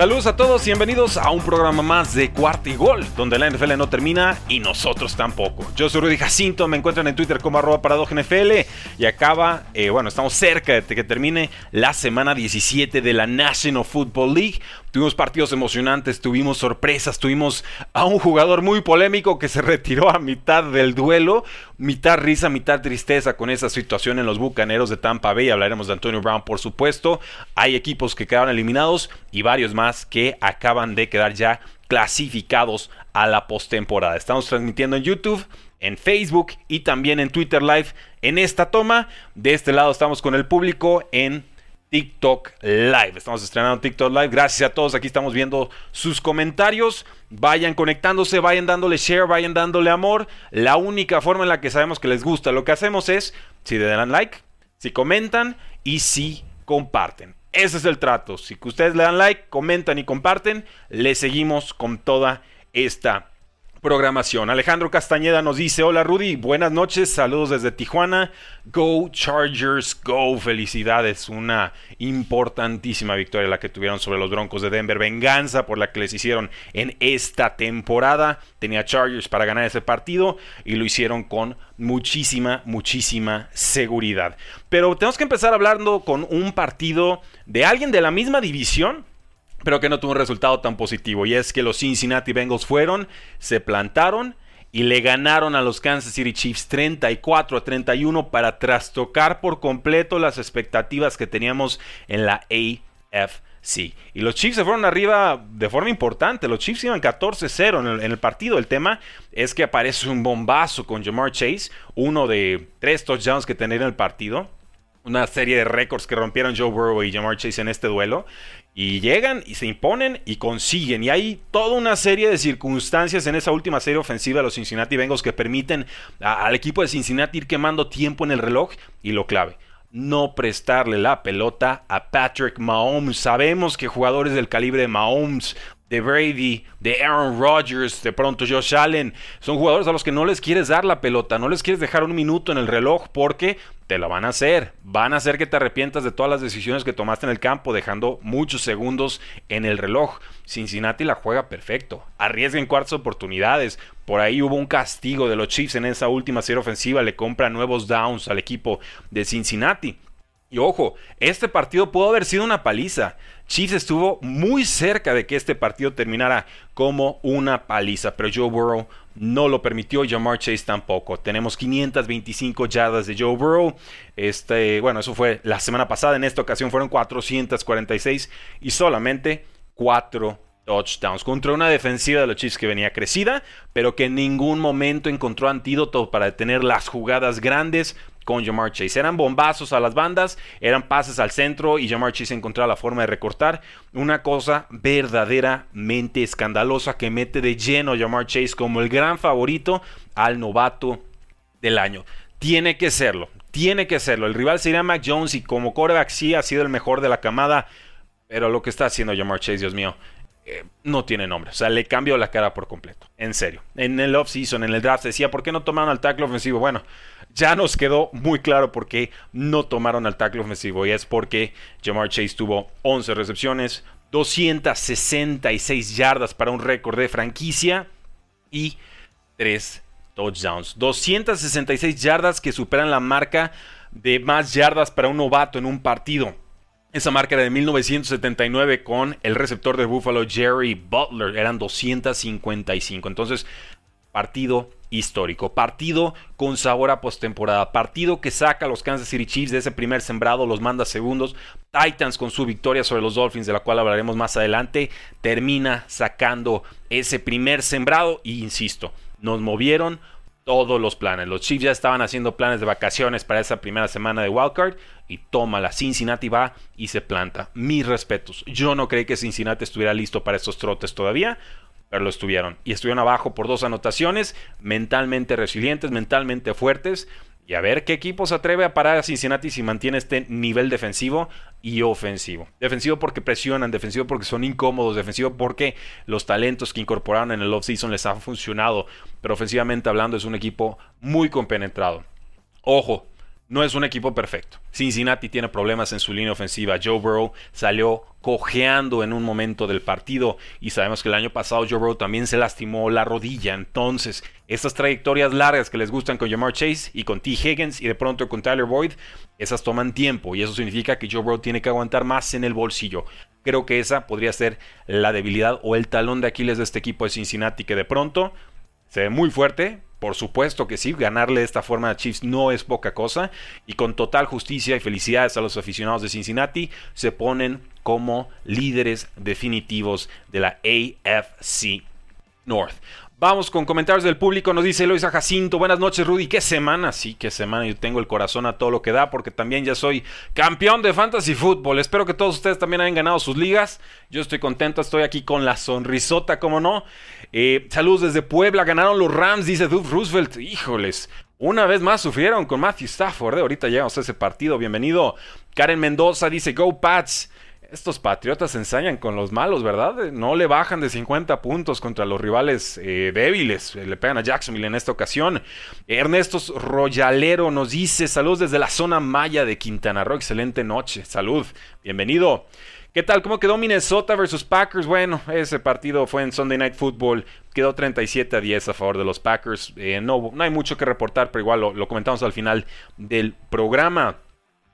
Saludos a todos y bienvenidos a un programa más de Cuarto y Gol, donde la NFL no termina y nosotros tampoco. Yo soy Rudy Jacinto, me encuentran en Twitter como arroba NFL y acaba, eh, bueno, estamos cerca de que termine la semana 17 de la National Football League. Tuvimos partidos emocionantes, tuvimos sorpresas, tuvimos a un jugador muy polémico que se retiró a mitad del duelo, mitad risa, mitad tristeza con esa situación en los Bucaneros de Tampa Bay. Hablaremos de Antonio Brown, por supuesto. Hay equipos que quedaron eliminados y varios más que acaban de quedar ya clasificados a la postemporada. Estamos transmitiendo en YouTube, en Facebook y también en Twitter Live en esta toma. De este lado estamos con el público en TikTok Live. Estamos estrenando TikTok Live. Gracias a todos. Aquí estamos viendo sus comentarios. Vayan conectándose, vayan dándole share, vayan dándole amor. La única forma en la que sabemos que les gusta lo que hacemos es si le dan like, si comentan y si comparten. Ese es el trato. Si ustedes le dan like, comentan y comparten, le seguimos con toda esta programación. Alejandro Castañeda nos dice, hola Rudy, buenas noches, saludos desde Tijuana, Go Chargers, Go, felicidades, una importantísima victoria la que tuvieron sobre los Broncos de Denver, venganza por la que les hicieron en esta temporada, tenía Chargers para ganar ese partido y lo hicieron con muchísima, muchísima seguridad. Pero tenemos que empezar hablando con un partido de alguien de la misma división, pero que no tuvo un resultado tan positivo. Y es que los Cincinnati Bengals fueron, se plantaron y le ganaron a los Kansas City Chiefs 34 a 31 para trastocar por completo las expectativas que teníamos en la AFC. Y los Chiefs se fueron arriba de forma importante. Los Chiefs iban 14-0 en, en el, partido. El tema es que aparece un bombazo con Jamar Chase, uno de tres touchdowns que tenía en el partido una serie de récords que rompieron Joe Burrow y Jamar Chase en este duelo. Y llegan y se imponen y consiguen. Y hay toda una serie de circunstancias en esa última serie ofensiva de los Cincinnati Bengals que permiten al equipo de Cincinnati ir quemando tiempo en el reloj. Y lo clave, no prestarle la pelota a Patrick Mahomes. Sabemos que jugadores del calibre de Mahomes de Brady, de Aaron Rodgers, de pronto Josh Allen. Son jugadores a los que no les quieres dar la pelota, no les quieres dejar un minuto en el reloj porque te lo van a hacer. Van a hacer que te arrepientas de todas las decisiones que tomaste en el campo, dejando muchos segundos en el reloj. Cincinnati la juega perfecto. Arriesga en cuartas oportunidades. Por ahí hubo un castigo de los Chiefs en esa última serie ofensiva. Le compra nuevos downs al equipo de Cincinnati. Y ojo, este partido pudo haber sido una paliza. Chiefs estuvo muy cerca de que este partido terminara como una paliza, pero Joe Burrow no lo permitió, Jamar Chase tampoco. Tenemos 525 yardas de Joe Burrow. Este, bueno, eso fue la semana pasada, en esta ocasión fueron 446 y solamente 4 touchdowns contra una defensiva de los Chiefs que venía crecida, pero que en ningún momento encontró antídoto para detener las jugadas grandes con Jamar Chase. Eran bombazos a las bandas, eran pases al centro y Jamar Chase encontraba la forma de recortar. Una cosa verdaderamente escandalosa que mete de lleno a Jamar Chase como el gran favorito al novato del año. Tiene que serlo, tiene que serlo. El rival sería Mac Jones y como coreback sí ha sido el mejor de la camada. Pero lo que está haciendo Jamar Chase, Dios mío, eh, no tiene nombre. O sea, le cambió la cara por completo. En serio. En el offseason, en el draft, decía, ¿por qué no tomaron al tackle ofensivo? Bueno, ya nos quedó muy claro por qué no tomaron al tackle ofensivo. Y es porque Jamar Chase tuvo 11 recepciones, 266 yardas para un récord de franquicia y 3 touchdowns. 266 yardas que superan la marca de más yardas para un novato en un partido. Esa marca era de 1979 con el receptor de Buffalo Jerry Butler. Eran 255. Entonces, partido histórico, partido con sabor a postemporada, partido que saca a los Kansas City Chiefs de ese primer sembrado, los manda segundos, Titans con su victoria sobre los Dolphins, de la cual hablaremos más adelante, termina sacando ese primer sembrado y insisto, nos movieron todos los planes. Los Chiefs ya estaban haciendo planes de vacaciones para esa primera semana de Wildcard y toma la Cincinnati va y se planta. Mis respetos. Yo no creí que Cincinnati estuviera listo para estos trotes todavía pero lo estuvieron. Y estuvieron abajo por dos anotaciones, mentalmente resilientes, mentalmente fuertes. Y a ver qué equipo se atreve a parar a Cincinnati si mantiene este nivel defensivo y ofensivo. Defensivo porque presionan, defensivo porque son incómodos, defensivo porque los talentos que incorporaron en el offseason les han funcionado. Pero ofensivamente hablando es un equipo muy compenetrado. Ojo, no es un equipo perfecto. Cincinnati tiene problemas en su línea ofensiva. Joe Burrow salió cojeando en un momento del partido y sabemos que el año pasado Joe Burrow también se lastimó la rodilla. Entonces, estas trayectorias largas que les gustan con Jamar Chase y con T. Higgins y de pronto con Tyler Boyd, esas toman tiempo y eso significa que Joe Burrow tiene que aguantar más en el bolsillo. Creo que esa podría ser la debilidad o el talón de Aquiles de este equipo de Cincinnati que de pronto se ve muy fuerte, por supuesto que sí, ganarle de esta forma a Chiefs no es poca cosa. Y con total justicia y felicidades a los aficionados de Cincinnati, se ponen como líderes definitivos de la AFC North. Vamos con comentarios del público. Nos dice Eloisa Jacinto. Buenas noches, Rudy. ¿Qué semana? Sí, qué semana. Yo tengo el corazón a todo lo que da porque también ya soy campeón de Fantasy Football. Espero que todos ustedes también hayan ganado sus ligas. Yo estoy contento. Estoy aquí con la sonrisota, como no. Eh, saludos desde Puebla. Ganaron los Rams, dice Duff Roosevelt. Híjoles. Una vez más sufrieron con Matthew Stafford. ¿eh? Ahorita llegamos a ese partido. Bienvenido. Karen Mendoza dice Go Pats estos Patriotas ensañan con los malos, ¿verdad? No le bajan de 50 puntos contra los rivales eh, débiles. Le pegan a Jacksonville en esta ocasión. Ernesto Royalero nos dice saludos desde la zona maya de Quintana Roo. Excelente noche. Salud. Bienvenido. ¿Qué tal? ¿Cómo quedó Minnesota versus Packers? Bueno, ese partido fue en Sunday Night Football. Quedó 37 a 10 a favor de los Packers. Eh, no, no hay mucho que reportar, pero igual lo comentamos al final del programa.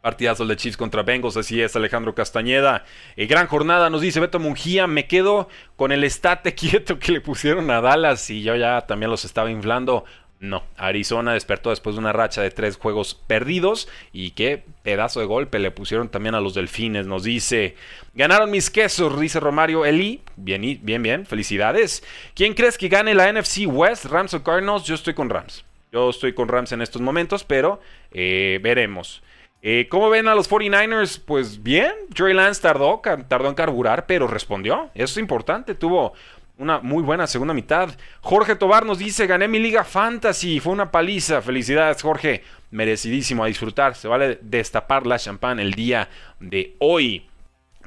Partidazo de Chiefs contra Bengals, así es Alejandro Castañeda. Eh, gran jornada, nos dice Beto Mungía. Me quedo con el estate quieto que le pusieron a Dallas y yo ya también los estaba inflando. No, Arizona despertó después de una racha de tres juegos perdidos y qué pedazo de golpe le pusieron también a los delfines. Nos dice, ganaron mis quesos, dice Romario Eli. Bien, bien, bien, felicidades. ¿Quién crees que gane la NFC West, Rams o Cardinals? Yo estoy con Rams. Yo estoy con Rams en estos momentos, pero eh, veremos. Eh, ¿Cómo ven a los 49ers? Pues bien, Trey Lance tardó, tardó en carburar, pero respondió. Eso es importante, tuvo una muy buena segunda mitad. Jorge Tobar nos dice, gané mi liga fantasy, fue una paliza. Felicidades Jorge, merecidísimo a disfrutar. Se vale destapar la champán el día de hoy.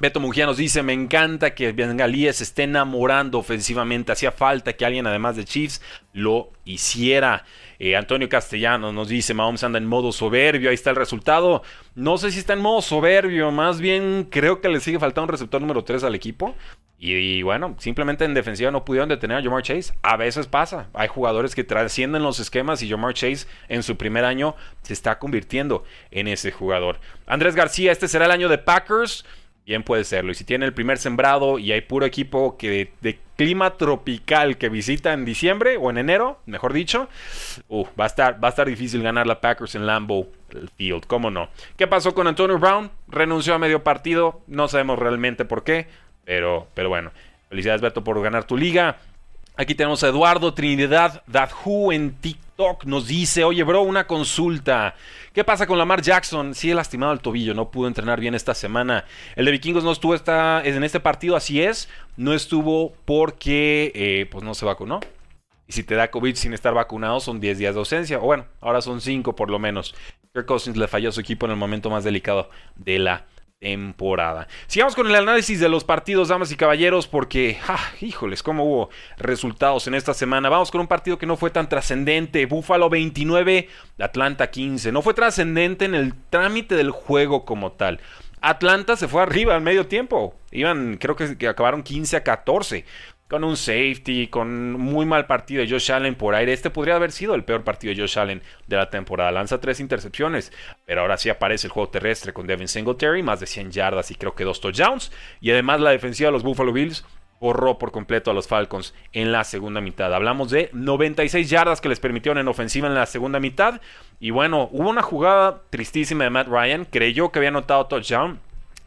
Beto Mujía nos dice, me encanta que Bengalíes se esté enamorando ofensivamente. Hacía falta que alguien además de Chiefs lo hiciera. Eh, Antonio Castellano nos dice, Mahomes anda en modo soberbio, ahí está el resultado. No sé si está en modo soberbio, más bien creo que le sigue faltando un receptor número 3 al equipo. Y, bueno, simplemente en defensiva no pudieron detener a Jamar Chase. A veces pasa. Hay jugadores que trascienden los esquemas y Jamar Chase en su primer año se está convirtiendo en ese jugador. Andrés García, este será el año de Packers. Bien puede serlo. Y si tiene el primer sembrado y hay puro equipo que de, clima tropical que visita en diciembre o en enero, mejor dicho, uh, va, a estar, va a estar difícil ganar la Packers en Lambeau Field. ¿Cómo no? ¿Qué pasó con Antonio Brown? Renunció a medio partido. No sabemos realmente por qué. Pero, pero bueno. Felicidades, Beto, por ganar tu liga. Aquí tenemos a Eduardo Trinidad Who en TikTok. Nos dice, oye, bro, una consulta. ¿Qué pasa con Lamar Jackson? Sigue lastimado el tobillo, no pudo entrenar bien esta semana. El de Vikingos no estuvo en este partido, así es. No estuvo porque eh, pues no se vacunó. Y si te da COVID sin estar vacunado, son 10 días de ausencia. O bueno, ahora son 5 por lo menos. Kirk Cousins le falló a su equipo en el momento más delicado de la temporada. Sigamos con el análisis de los partidos, damas y caballeros, porque, ah, híjoles, cómo hubo resultados en esta semana. Vamos con un partido que no fue tan trascendente. Búfalo 29, Atlanta 15. No fue trascendente en el trámite del juego como tal. Atlanta se fue arriba al medio tiempo. Iban, creo que acabaron 15 a 14 con un safety, con muy mal partido de Josh Allen por aire. Este podría haber sido el peor partido de Josh Allen de la temporada. Lanza tres intercepciones, pero ahora sí aparece el juego terrestre con Devin Singletary, más de 100 yardas y creo que dos touchdowns. Y además la defensiva de los Buffalo Bills borró por completo a los Falcons en la segunda mitad. Hablamos de 96 yardas que les permitieron en ofensiva en la segunda mitad. Y bueno, hubo una jugada tristísima de Matt Ryan. Creyó que había anotado touchdown.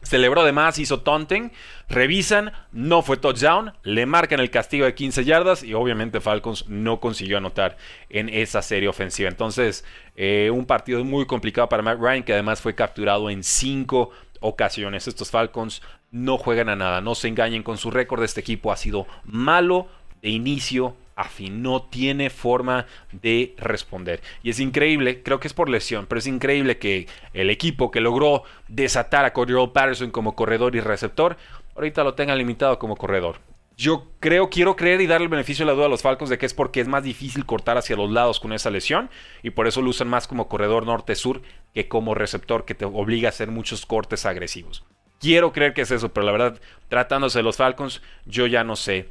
Celebró además, hizo taunting. Revisan, no fue touchdown. Le marcan el castigo de 15 yardas. Y obviamente Falcons no consiguió anotar en esa serie ofensiva. Entonces, eh, un partido muy complicado para Matt Ryan, que además fue capturado en 5 ocasiones. Estos Falcons no juegan a nada, no se engañen con su récord. Este equipo ha sido malo de inicio a fin, no tiene forma de responder. Y es increíble, creo que es por lesión, pero es increíble que el equipo que logró desatar a Cordero Patterson como corredor y receptor, ahorita lo tenga limitado como corredor. Yo creo, quiero creer y darle el beneficio de la duda a los Falcons de que es porque es más difícil cortar hacia los lados con esa lesión y por eso lo usan más como corredor norte-sur que como receptor que te obliga a hacer muchos cortes agresivos. Quiero creer que es eso, pero la verdad, tratándose de los Falcons, yo ya no sé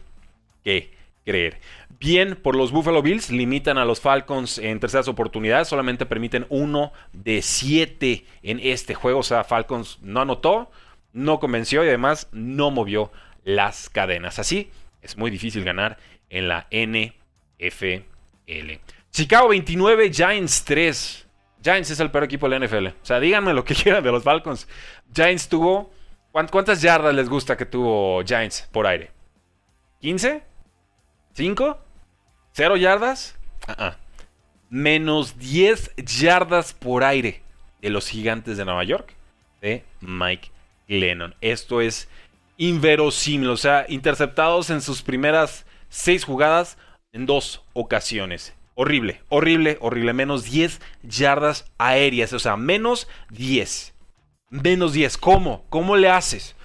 qué creer. Bien, por los Buffalo Bills limitan a los Falcons en terceras oportunidades, solamente permiten uno de siete en este juego, o sea, Falcons no anotó, no convenció y además no movió las cadenas. Así es muy difícil ganar en la NFL. Chicago 29, Giants 3. Giants es el peor equipo de la NFL. O sea, díganme lo que quieran de los Falcons. Giants tuvo. ¿Cuántas yardas les gusta que tuvo Giants por aire? ¿15? ¿5? ¿0 yardas? Uh Menos 10 yardas por aire de los gigantes de Nueva York de Mike Lennon. Esto es inverosímil. O sea, interceptados en sus primeras 6 jugadas en dos ocasiones. Horrible, horrible, horrible. Menos 10 yardas aéreas. O sea, menos 10. Menos 10. ¿Cómo? ¿Cómo le haces?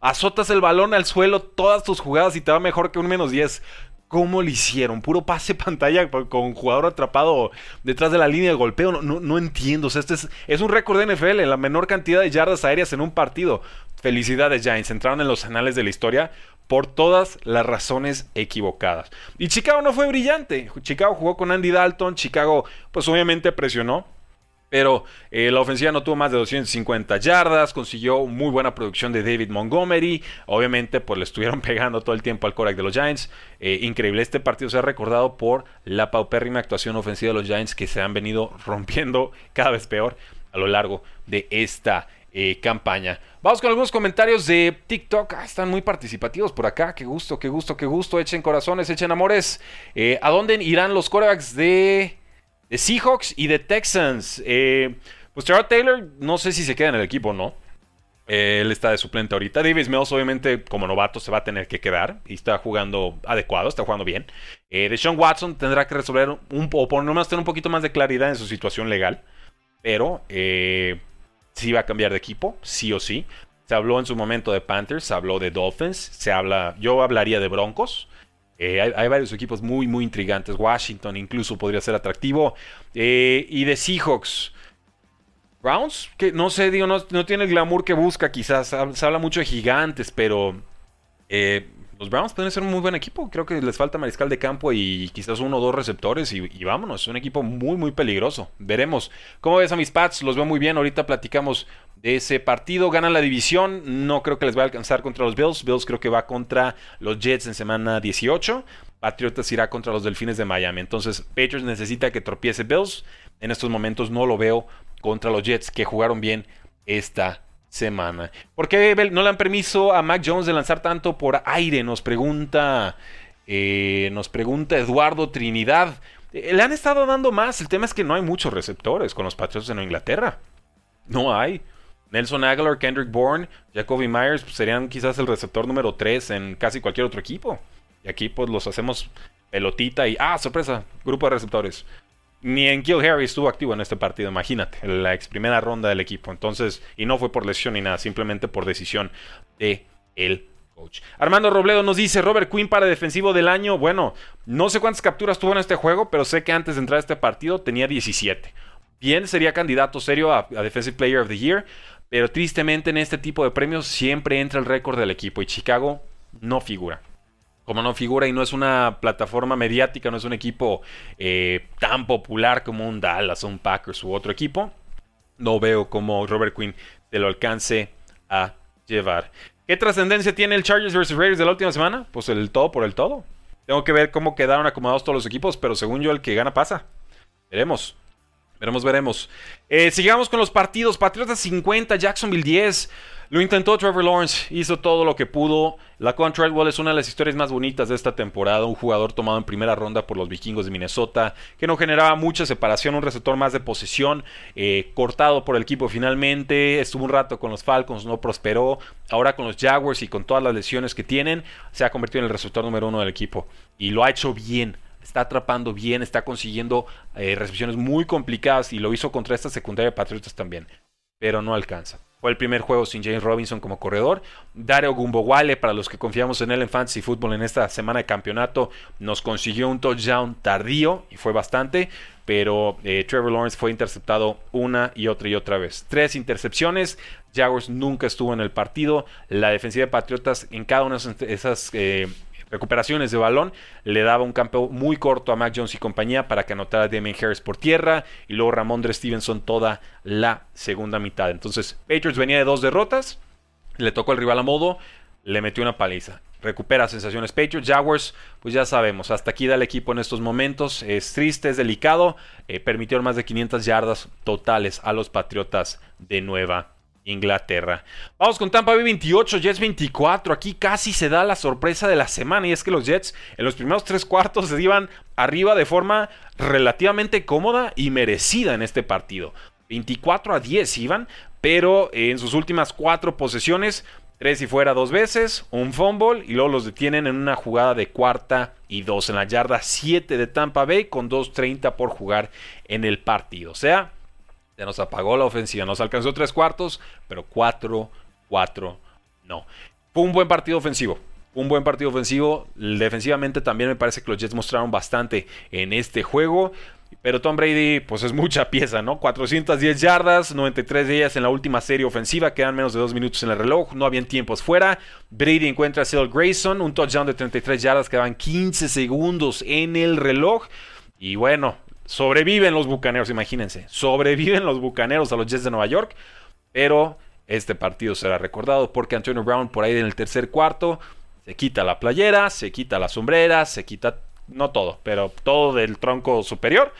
Azotas el balón al suelo todas tus jugadas y te va mejor que un menos 10. ¿Cómo lo hicieron? Puro pase pantalla con jugador atrapado detrás de la línea de golpeo. No, entiendo. O sea, este es, es un récord de NFL, la menor cantidad de yardas aéreas en un partido. Felicidades, Giants. Entraron en los anales de la historia por todas las razones equivocadas. Y Chicago no fue brillante. Chicago jugó con Andy Dalton. Chicago, pues obviamente presionó. Pero eh, la ofensiva no tuvo más de 250 yardas, consiguió muy buena producción de David Montgomery. Obviamente, pues le estuvieron pegando todo el tiempo al Korak de los Giants. Eh, increíble, este partido se ha recordado por la paupérrima actuación ofensiva de los Giants que se han venido rompiendo cada vez peor a lo largo de esta eh, campaña. Vamos con algunos comentarios de TikTok. Ah, están muy participativos por acá. Qué gusto, qué gusto, qué gusto. Echen corazones, echen amores. ¿A dónde irán los corebacks de, de Seahawks y de Texans? Eh, pues Gerard Taylor, no sé si se queda en el equipo o no. él está de suplente ahorita. Davis Mills, obviamente, como novato, se va a tener que quedar. Y está jugando adecuado, está jugando bien. Eh, Deshaun Watson tendrá que resolver un, o por lo menos tener un poquito más de claridad en su situación legal. Pero eh, si va a cambiar de equipo, sí o sí. Se habló en su momento de Panthers, se habló de Dolphins, se habla, yo hablaría de Broncos. Eh, hay, varios equipos muy, muy intrigantes. Washington incluso podría ser atractivo. Eh, y de Seahawks. Browns, que no sé, digo, no, no, tiene el glamour que busca quizás. Se habla mucho de gigantes, pero eh, los Browns pueden ser un muy buen equipo. Creo que les falta mariscal de campo y quizás uno o dos receptores. Y, vámonos, es un equipo muy, muy peligroso. Veremos. ¿Cómo ves a mis Pats? Los veo muy bien. Ahorita platicamos de ese partido. Ganan la división. No creo que les vaya a alcanzar contra los Bills. Bills creo que va contra los Jets en semana 18. Patriotas irá contra los Delfines de Miami. Entonces, Patriots necesita que tropiece Bills. En estos momentos no lo veo contra los Jets que jugaron bien esta semana. ¿Por qué no le dan permiso a Mac Jones de lanzar tanto por aire? Nos pregunta, eh, nos pregunta Eduardo Trinidad. Eh, le han estado dando más. El tema es que no hay muchos receptores con los Patriots en Inglaterra. No hay. Nelson Aguilar, Kendrick Bourne, Jacoby Myers pues, serían quizás el receptor número 3 en casi cualquier otro equipo. Y aquí pues los hacemos pelotita y ¡ah, sorpresa! Grupo de receptores ni en Kill Harry estuvo activo en este partido, imagínate, la ex primera ronda del equipo. Entonces, y no fue por lesión ni nada, simplemente por decisión de el coach. Armando Robledo nos dice, Robert Quinn para defensivo del año. Bueno, no sé cuántas capturas tuvo en este juego, pero sé que antes de entrar a este partido tenía 17. Bien, sería candidato serio a, a Defensive Player of the Year, pero tristemente en este tipo de premios siempre entra el récord del equipo y Chicago no figura como no figura y no es una plataforma mediática, no es un equipo eh, tan popular como un Dallas, un Packers u otro equipo, no veo cómo Robert Quinn te lo alcance a llevar. ¿Qué trascendencia tiene el Chargers vs Raiders de la última semana? Pues el todo por el todo. Tengo que ver cómo quedaron acomodados todos los equipos, pero según yo el que gana pasa. Veremos. Veremos, veremos. Eh, sigamos con los partidos. Patriotas 50, Jacksonville 10. Lo intentó Trevor Lawrence, hizo todo lo que pudo. La Treadwell es una de las historias más bonitas de esta temporada. Un jugador tomado en primera ronda por los vikingos de Minnesota, que no generaba mucha separación, un receptor más de posesión, eh, cortado por el equipo finalmente. Estuvo un rato con los Falcons, no prosperó. Ahora con los Jaguars y con todas las lesiones que tienen, se ha convertido en el receptor número uno del equipo. Y lo ha hecho bien está atrapando bien, está consiguiendo eh, recepciones muy complicadas y lo hizo contra esta secundaria de Patriotas también, pero no alcanza. Fue el primer juego sin James Robinson como corredor. Dario Gumbowale, para los que confiamos en él en Fantasy Football en esta semana de campeonato, nos consiguió un touchdown tardío y fue bastante. Pero eh, Trevor Lawrence fue interceptado una y otra y otra vez. Tres intercepciones. Jaguars nunca estuvo en el partido. La defensiva de Patriotas en cada una de esas eh, recuperaciones de balón, le daba un campo muy corto a Mac Jones y compañía para que anotara Damien Harris por tierra y luego Ramondre Stevenson toda la segunda mitad. Entonces, Patriots venía de dos derrotas, le tocó el rival a modo, le metió una paliza. Recupera sensaciones Patriots. Jaguars, pues ya sabemos, hasta aquí da el equipo en estos momentos. Es triste, es delicado. Eh, permitieron más de 500 yardas totales a los Patriotas de Nueva Inglaterra. Vamos con Tampa Bay 28, Jets 24. Aquí casi se da la sorpresa de la semana y es que los Jets en los primeros tres cuartos se iban arriba de forma relativamente cómoda y merecida en este partido. 24 a 10 iban, pero en sus últimas cuatro posesiones, tres y fuera dos veces, un fumble y luego los detienen en una jugada de cuarta y dos en la yarda 7 de Tampa Bay con 2.30 por jugar en el partido. O sea, ya nos apagó la ofensiva. Nos alcanzó tres cuartos, pero cuatro, cuatro, no. Fue un buen partido ofensivo. Un buen partido ofensivo. Defensivamente también me parece que los Jets mostraron bastante en este juego. Pero Tom Brady, pues es mucha pieza, ¿no? 410 yardas, 93 de ellas en la última serie ofensiva. Quedan menos de dos minutos en el reloj. No habían tiempos fuera. Brady encuentra a Cyril Grayson. Un touchdown de 33 yardas. Quedaban 15 segundos en el reloj. Y bueno, Sobreviven los bucaneros, imagínense. Sobreviven los bucaneros a los Jets de Nueva York. Pero este partido será recordado porque Antonio Brown, por ahí en el tercer cuarto, se quita la playera, se quita la sombrera, se quita, no todo, pero todo del tronco superior.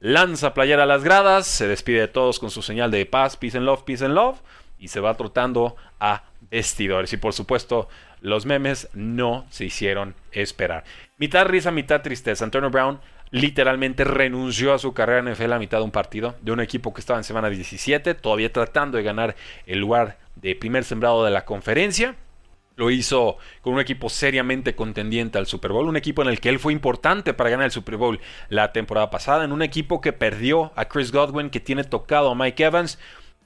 Lanza playera a las gradas, se despide de todos con su señal de paz, peace and love, peace and love. Y se va trotando a vestidores. Y por supuesto, los memes no se hicieron esperar. Mitad risa, mitad tristeza. Antonio Brown literalmente renunció a su carrera en NFL a mitad de un partido de un equipo que estaba en semana 17, todavía tratando de ganar el lugar de primer sembrado de la conferencia. Lo hizo con un equipo seriamente contendiente al Super Bowl, un equipo en el que él fue importante para ganar el Super Bowl la temporada pasada, en un equipo que perdió a Chris Godwin, que tiene tocado a Mike Evans.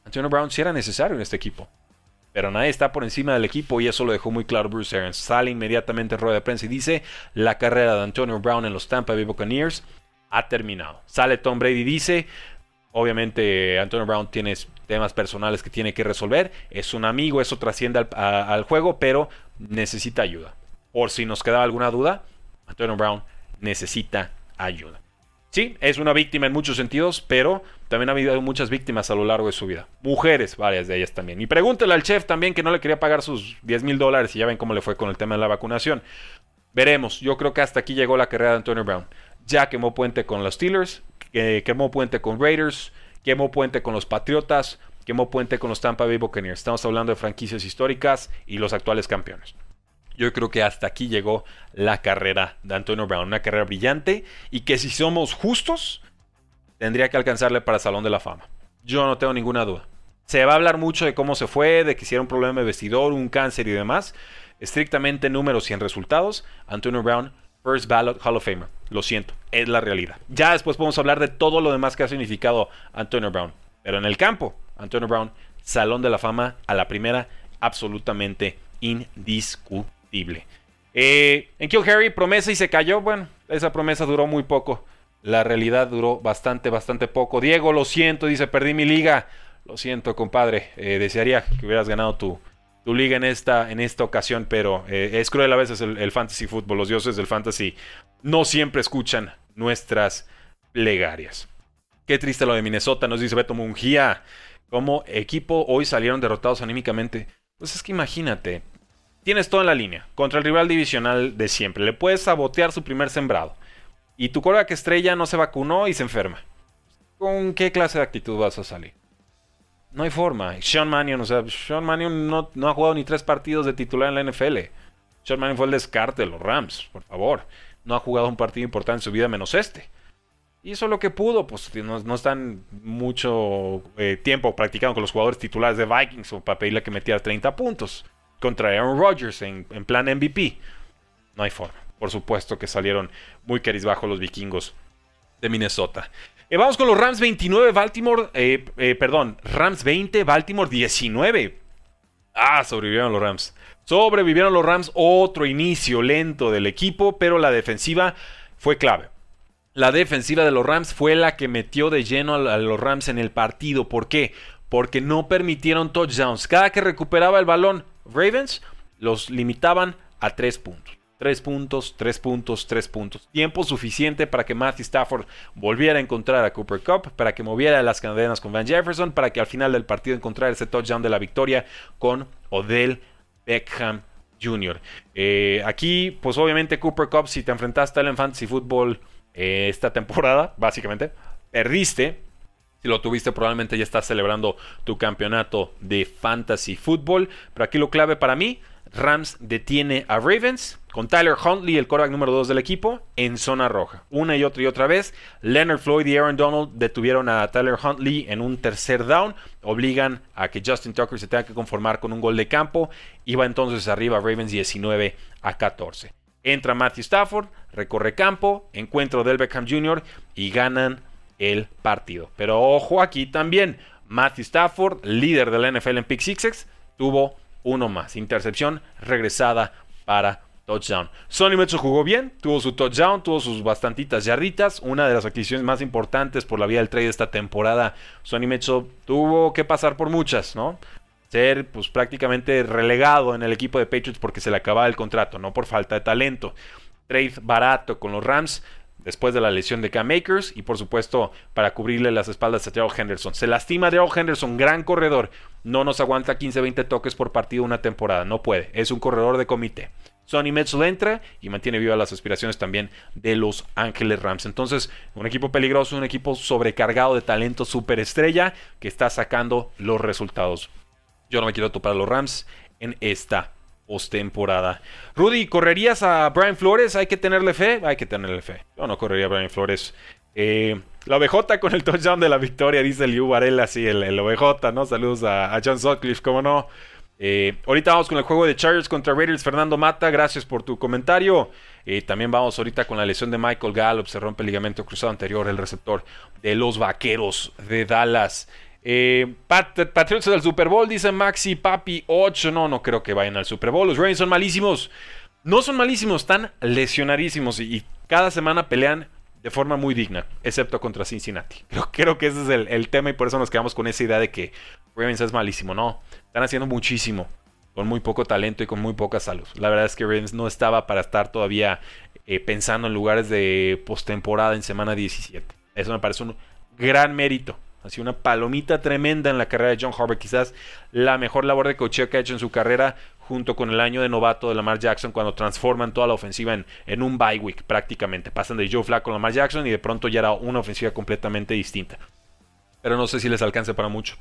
Antonio Brown sí era necesario en este equipo. Pero nadie está por encima del equipo y eso lo dejó muy claro Bruce Arians. Sale inmediatamente en rueda de prensa y dice, la carrera de Antonio Brown en los Tampa Bay Buccaneers ha terminado. Sale Tom Brady y dice, obviamente Antonio Brown tiene temas personales que tiene que resolver, es un amigo, eso trasciende al, al juego, pero necesita ayuda. Por si nos quedaba alguna duda, Antonio Brown necesita ayuda. Sí, es una víctima en muchos sentidos, pero también ha habido muchas víctimas a lo largo de su vida. Mujeres, varias de ellas también. Y pregúntele al chef también que no le quería pagar sus 10 mil dólares y ya ven cómo le fue con el tema de la vacunación. Veremos, yo creo que hasta aquí llegó la carrera de Antonio Brown. Ya quemó puente con los Steelers, quemó puente con Raiders, quemó puente con los Patriotas, quemó puente con los Tampa Bay Buccaneers. Estamos hablando de franquicias históricas y los actuales campeones. Yo creo que hasta aquí llegó la carrera de Antonio Brown, una carrera brillante y que si somos justos, tendría que alcanzarle para el Salón de la Fama. Yo no tengo ninguna duda. Se va a hablar mucho de cómo se fue, de que hiciera un problema de vestidor, un cáncer y demás. Estrictamente números y en resultados, Antonio Brown, First Ballot Hall of Famer. Lo siento, es la realidad. Ya después podemos hablar de todo lo demás que ha significado Antonio Brown. Pero en el campo, Antonio Brown, Salón de la Fama a la primera, absolutamente indiscutible. Eh, en Kill Harry, promesa y se cayó. Bueno, esa promesa duró muy poco. La realidad duró bastante, bastante poco. Diego, lo siento, dice, perdí mi liga. Lo siento, compadre. Eh, desearía que hubieras ganado tu, tu liga en esta, en esta ocasión, pero eh, es cruel a veces el, el, fantasy fútbol. Los dioses del fantasy no siempre escuchan nuestras plegarias. Qué triste lo de Minnesota, nos dice Beto Mungía. Como equipo hoy salieron derrotados anímicamente. Pues es que imagínate, tienes todo en la línea contra el rival divisional de siempre. Le puedes sabotear su primer sembrado. Y tu que estrella no se vacunó y se enferma. ¿Con qué clase de actitud vas a salir? No hay forma. Sean Mannion, o sea, Sean Mannion no, no ha jugado ni tres partidos de titular en la NFL. Sean Mannion fue el descarte de los Rams, por favor. No ha jugado un partido importante en su vida menos este. Hizo lo que pudo, pues no, no están mucho eh, tiempo practicando con los jugadores titulares de Vikings o para pedirle que metiera 30 puntos contra Aaron Rodgers en, plan MVP. No hay forma. Por supuesto que salieron muy bajo los vikingos de Minnesota. Eh, vamos con los Rams 29, Baltimore, eh, perdón, Rams 20, Baltimore 19. Ah, sobrevivieron los Rams. Sobrevivieron los Rams, otro inicio lento del equipo, pero la defensiva fue clave. La defensiva de los Rams fue la que metió de lleno a los Rams en el partido. ¿Por qué? Porque no permitieron touchdowns. Cada que recuperaba el balón, Ravens los limitaban a tres puntos. Tres puntos, tres puntos, tres puntos. Tiempo suficiente para que Matthew Stafford volviera a encontrar a Cooper Cup, para que moviera las cadenas con Van Jefferson, para que al final del partido encontrara ese touchdown de la victoria con Odell Beckham Jr. Eh, aquí, pues obviamente Cooper Cup, si te enfrentaste al Fantasy Football esta temporada, básicamente. Perdiste. Si lo tuviste, probablemente ya estás celebrando tu campeonato de fantasy fútbol. Pero aquí lo clave para mí: Rams detiene a Ravens con Tyler Huntley, el quarterback número 2 del equipo, en zona roja. Una y otra y otra vez. Leonard Floyd y Aaron Donald detuvieron a Tyler Huntley en un tercer down. Obligan a que Justin Tucker se tenga que conformar con un gol de campo. Iba entonces arriba Ravens 19 a 14. Entra Matthew Stafford, recorre campo, encuentro del Beckham Jr. y ganan el partido. Pero ojo aquí también, Matthew Stafford, líder de la NFL en pick sixes, tuvo uno más. Intercepción regresada para touchdown. Sonny Mitchell jugó bien, tuvo su touchdown, tuvo sus bastantitas yarditas. Una de las adquisiciones más importantes por la vía del trade de esta temporada. Sonny Mitchell tuvo que pasar por muchas, ¿no? ser pues prácticamente relegado en el equipo de Patriots porque se le acababa el contrato, no por falta de talento. Trade barato con los Rams después de la lesión de Cam Makers y por supuesto para cubrirle las espaldas a Daryl Henderson. Se lastima Daryl Henderson, gran corredor, no nos aguanta 15-20 toques por partido una temporada, no puede, es un corredor de comité. Sonny Mitchell entra y mantiene viva las aspiraciones también de los Ángeles Rams. Entonces, un equipo peligroso, un equipo sobrecargado de talento superestrella que está sacando los resultados. Yo no me quiero topar a los Rams en esta postemporada. Rudy, ¿correrías a Brian Flores? ¿Hay que tenerle fe? Hay que tenerle fe. Yo no correría a Brian Flores. Eh, la OBJ con el touchdown de la victoria, dice Liu Varela, sí, el, el OBJ, ¿no? Saludos a, John Sutcliffe, ¿cómo no? Eh, ahorita vamos con el juego de Chargers contra Raiders. Fernando Mata, gracias por tu comentario. Eh, también vamos ahorita con la lesión de Michael Gallup. Se rompe el ligamento cruzado anterior, el receptor de los vaqueros de Dallas. Eh, Patriots del Super Bowl, dice Maxi Papi 8. No, no creo que vayan al Super Bowl. Los Ravens son malísimos. No son malísimos, están lesionadísimos y, cada semana pelean de forma muy digna, excepto contra Cincinnati. Creo, creo que ese es el, tema y por eso nos quedamos con esa idea de que Ravens es malísimo. No, están haciendo muchísimo, con muy poco talento y con muy poca salud. La verdad es que Ravens no estaba para estar todavía eh, pensando en lugares de postemporada en semana 17. Eso me parece un gran mérito Así una palomita tremenda en la carrera de John Harbaugh. Quizás la mejor labor de cocheo que ha hecho en su carrera junto con el año de novato de Lamar Jackson cuando transforman toda la ofensiva en, en un bye week prácticamente. Pasan de Joe Flacco a Lamar Jackson y de pronto ya era una ofensiva completamente distinta. Pero no sé si les alcance para mucho.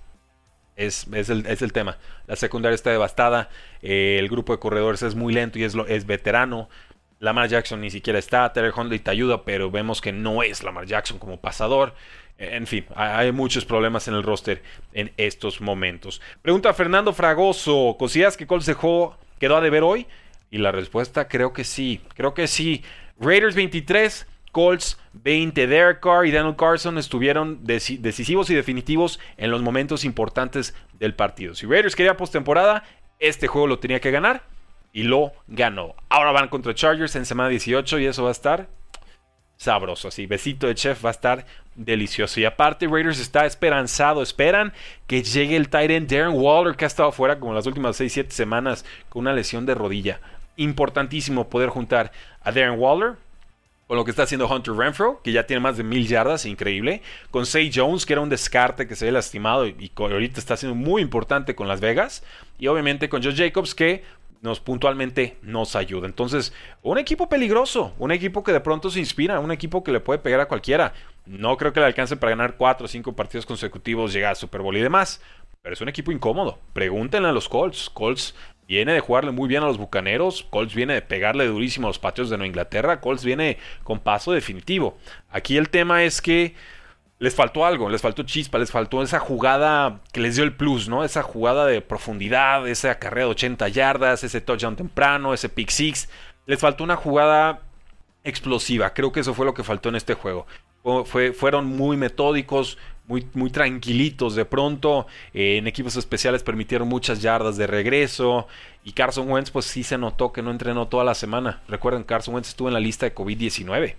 Es, el, tema. La secundaria está devastada. Eh, el grupo de corredores es muy lento y es, es veterano. Lamar Jackson ni siquiera está. Terry Hundley te ayuda, pero vemos que no es Lamar Jackson como pasador. En fin, hay muchos problemas en el roster en estos momentos. Pregunta Fernando Fragoso: ¿Consideras que Colts dejó, quedó a deber hoy? Y la respuesta, creo que sí. Creo que sí. Raiders 23, Colts 20. Derek Carr y Daniel Carson estuvieron decisivos y definitivos en los momentos importantes del partido. Si Raiders quería postemporada, este juego lo tenía que ganar y lo ganó. Ahora van contra Chargers en semana 18 y eso va a estar sabroso. Así, besito de chef va a estar delicioso. Y aparte, Raiders está esperanzado. Esperan que llegue el Titan Darren Waller, que ha estado fuera como las últimas 6-7 semanas con una lesión de rodilla. Importantísimo poder juntar a Darren Waller. Con lo que está haciendo Hunter Renfro, que ya tiene más de mil yardas, increíble. Con Say Jones, que era un descarte que se ve lastimado y, y ahorita está siendo muy importante con Las Vegas. Y obviamente con Josh Jacobs, que nos puntualmente nos ayuda. Entonces, un equipo peligroso, un equipo que de pronto se inspira, un equipo que le puede pegar a cualquiera. No creo que le alcance para ganar 4 o 5 partidos consecutivos, llegar a Super Bowl y demás, pero es un equipo incómodo. Pregúntenle a los Colts. Colts viene de jugarle muy bien a los Bucaneros, Colts viene de pegarle durísimo a los Patriots de Nueva Inglaterra, Colts viene con paso definitivo. Aquí el tema es que les faltó algo, les faltó chispa, les faltó esa jugada que les dio el plus, ¿no? Esa jugada de profundidad, esa carrera de 80 yardas, ese touchdown temprano, ese pick six. Les faltó una jugada explosiva. Creo que eso fue lo que faltó en este juego. Fue, fueron muy metódicos, muy, muy tranquilitos. De pronto, eh, en equipos especiales permitieron muchas yardas de regreso. Y Carson Wentz, pues sí se notó que no entrenó toda la semana. Recuerden, Carson Wentz estuvo en la lista de COVID-19.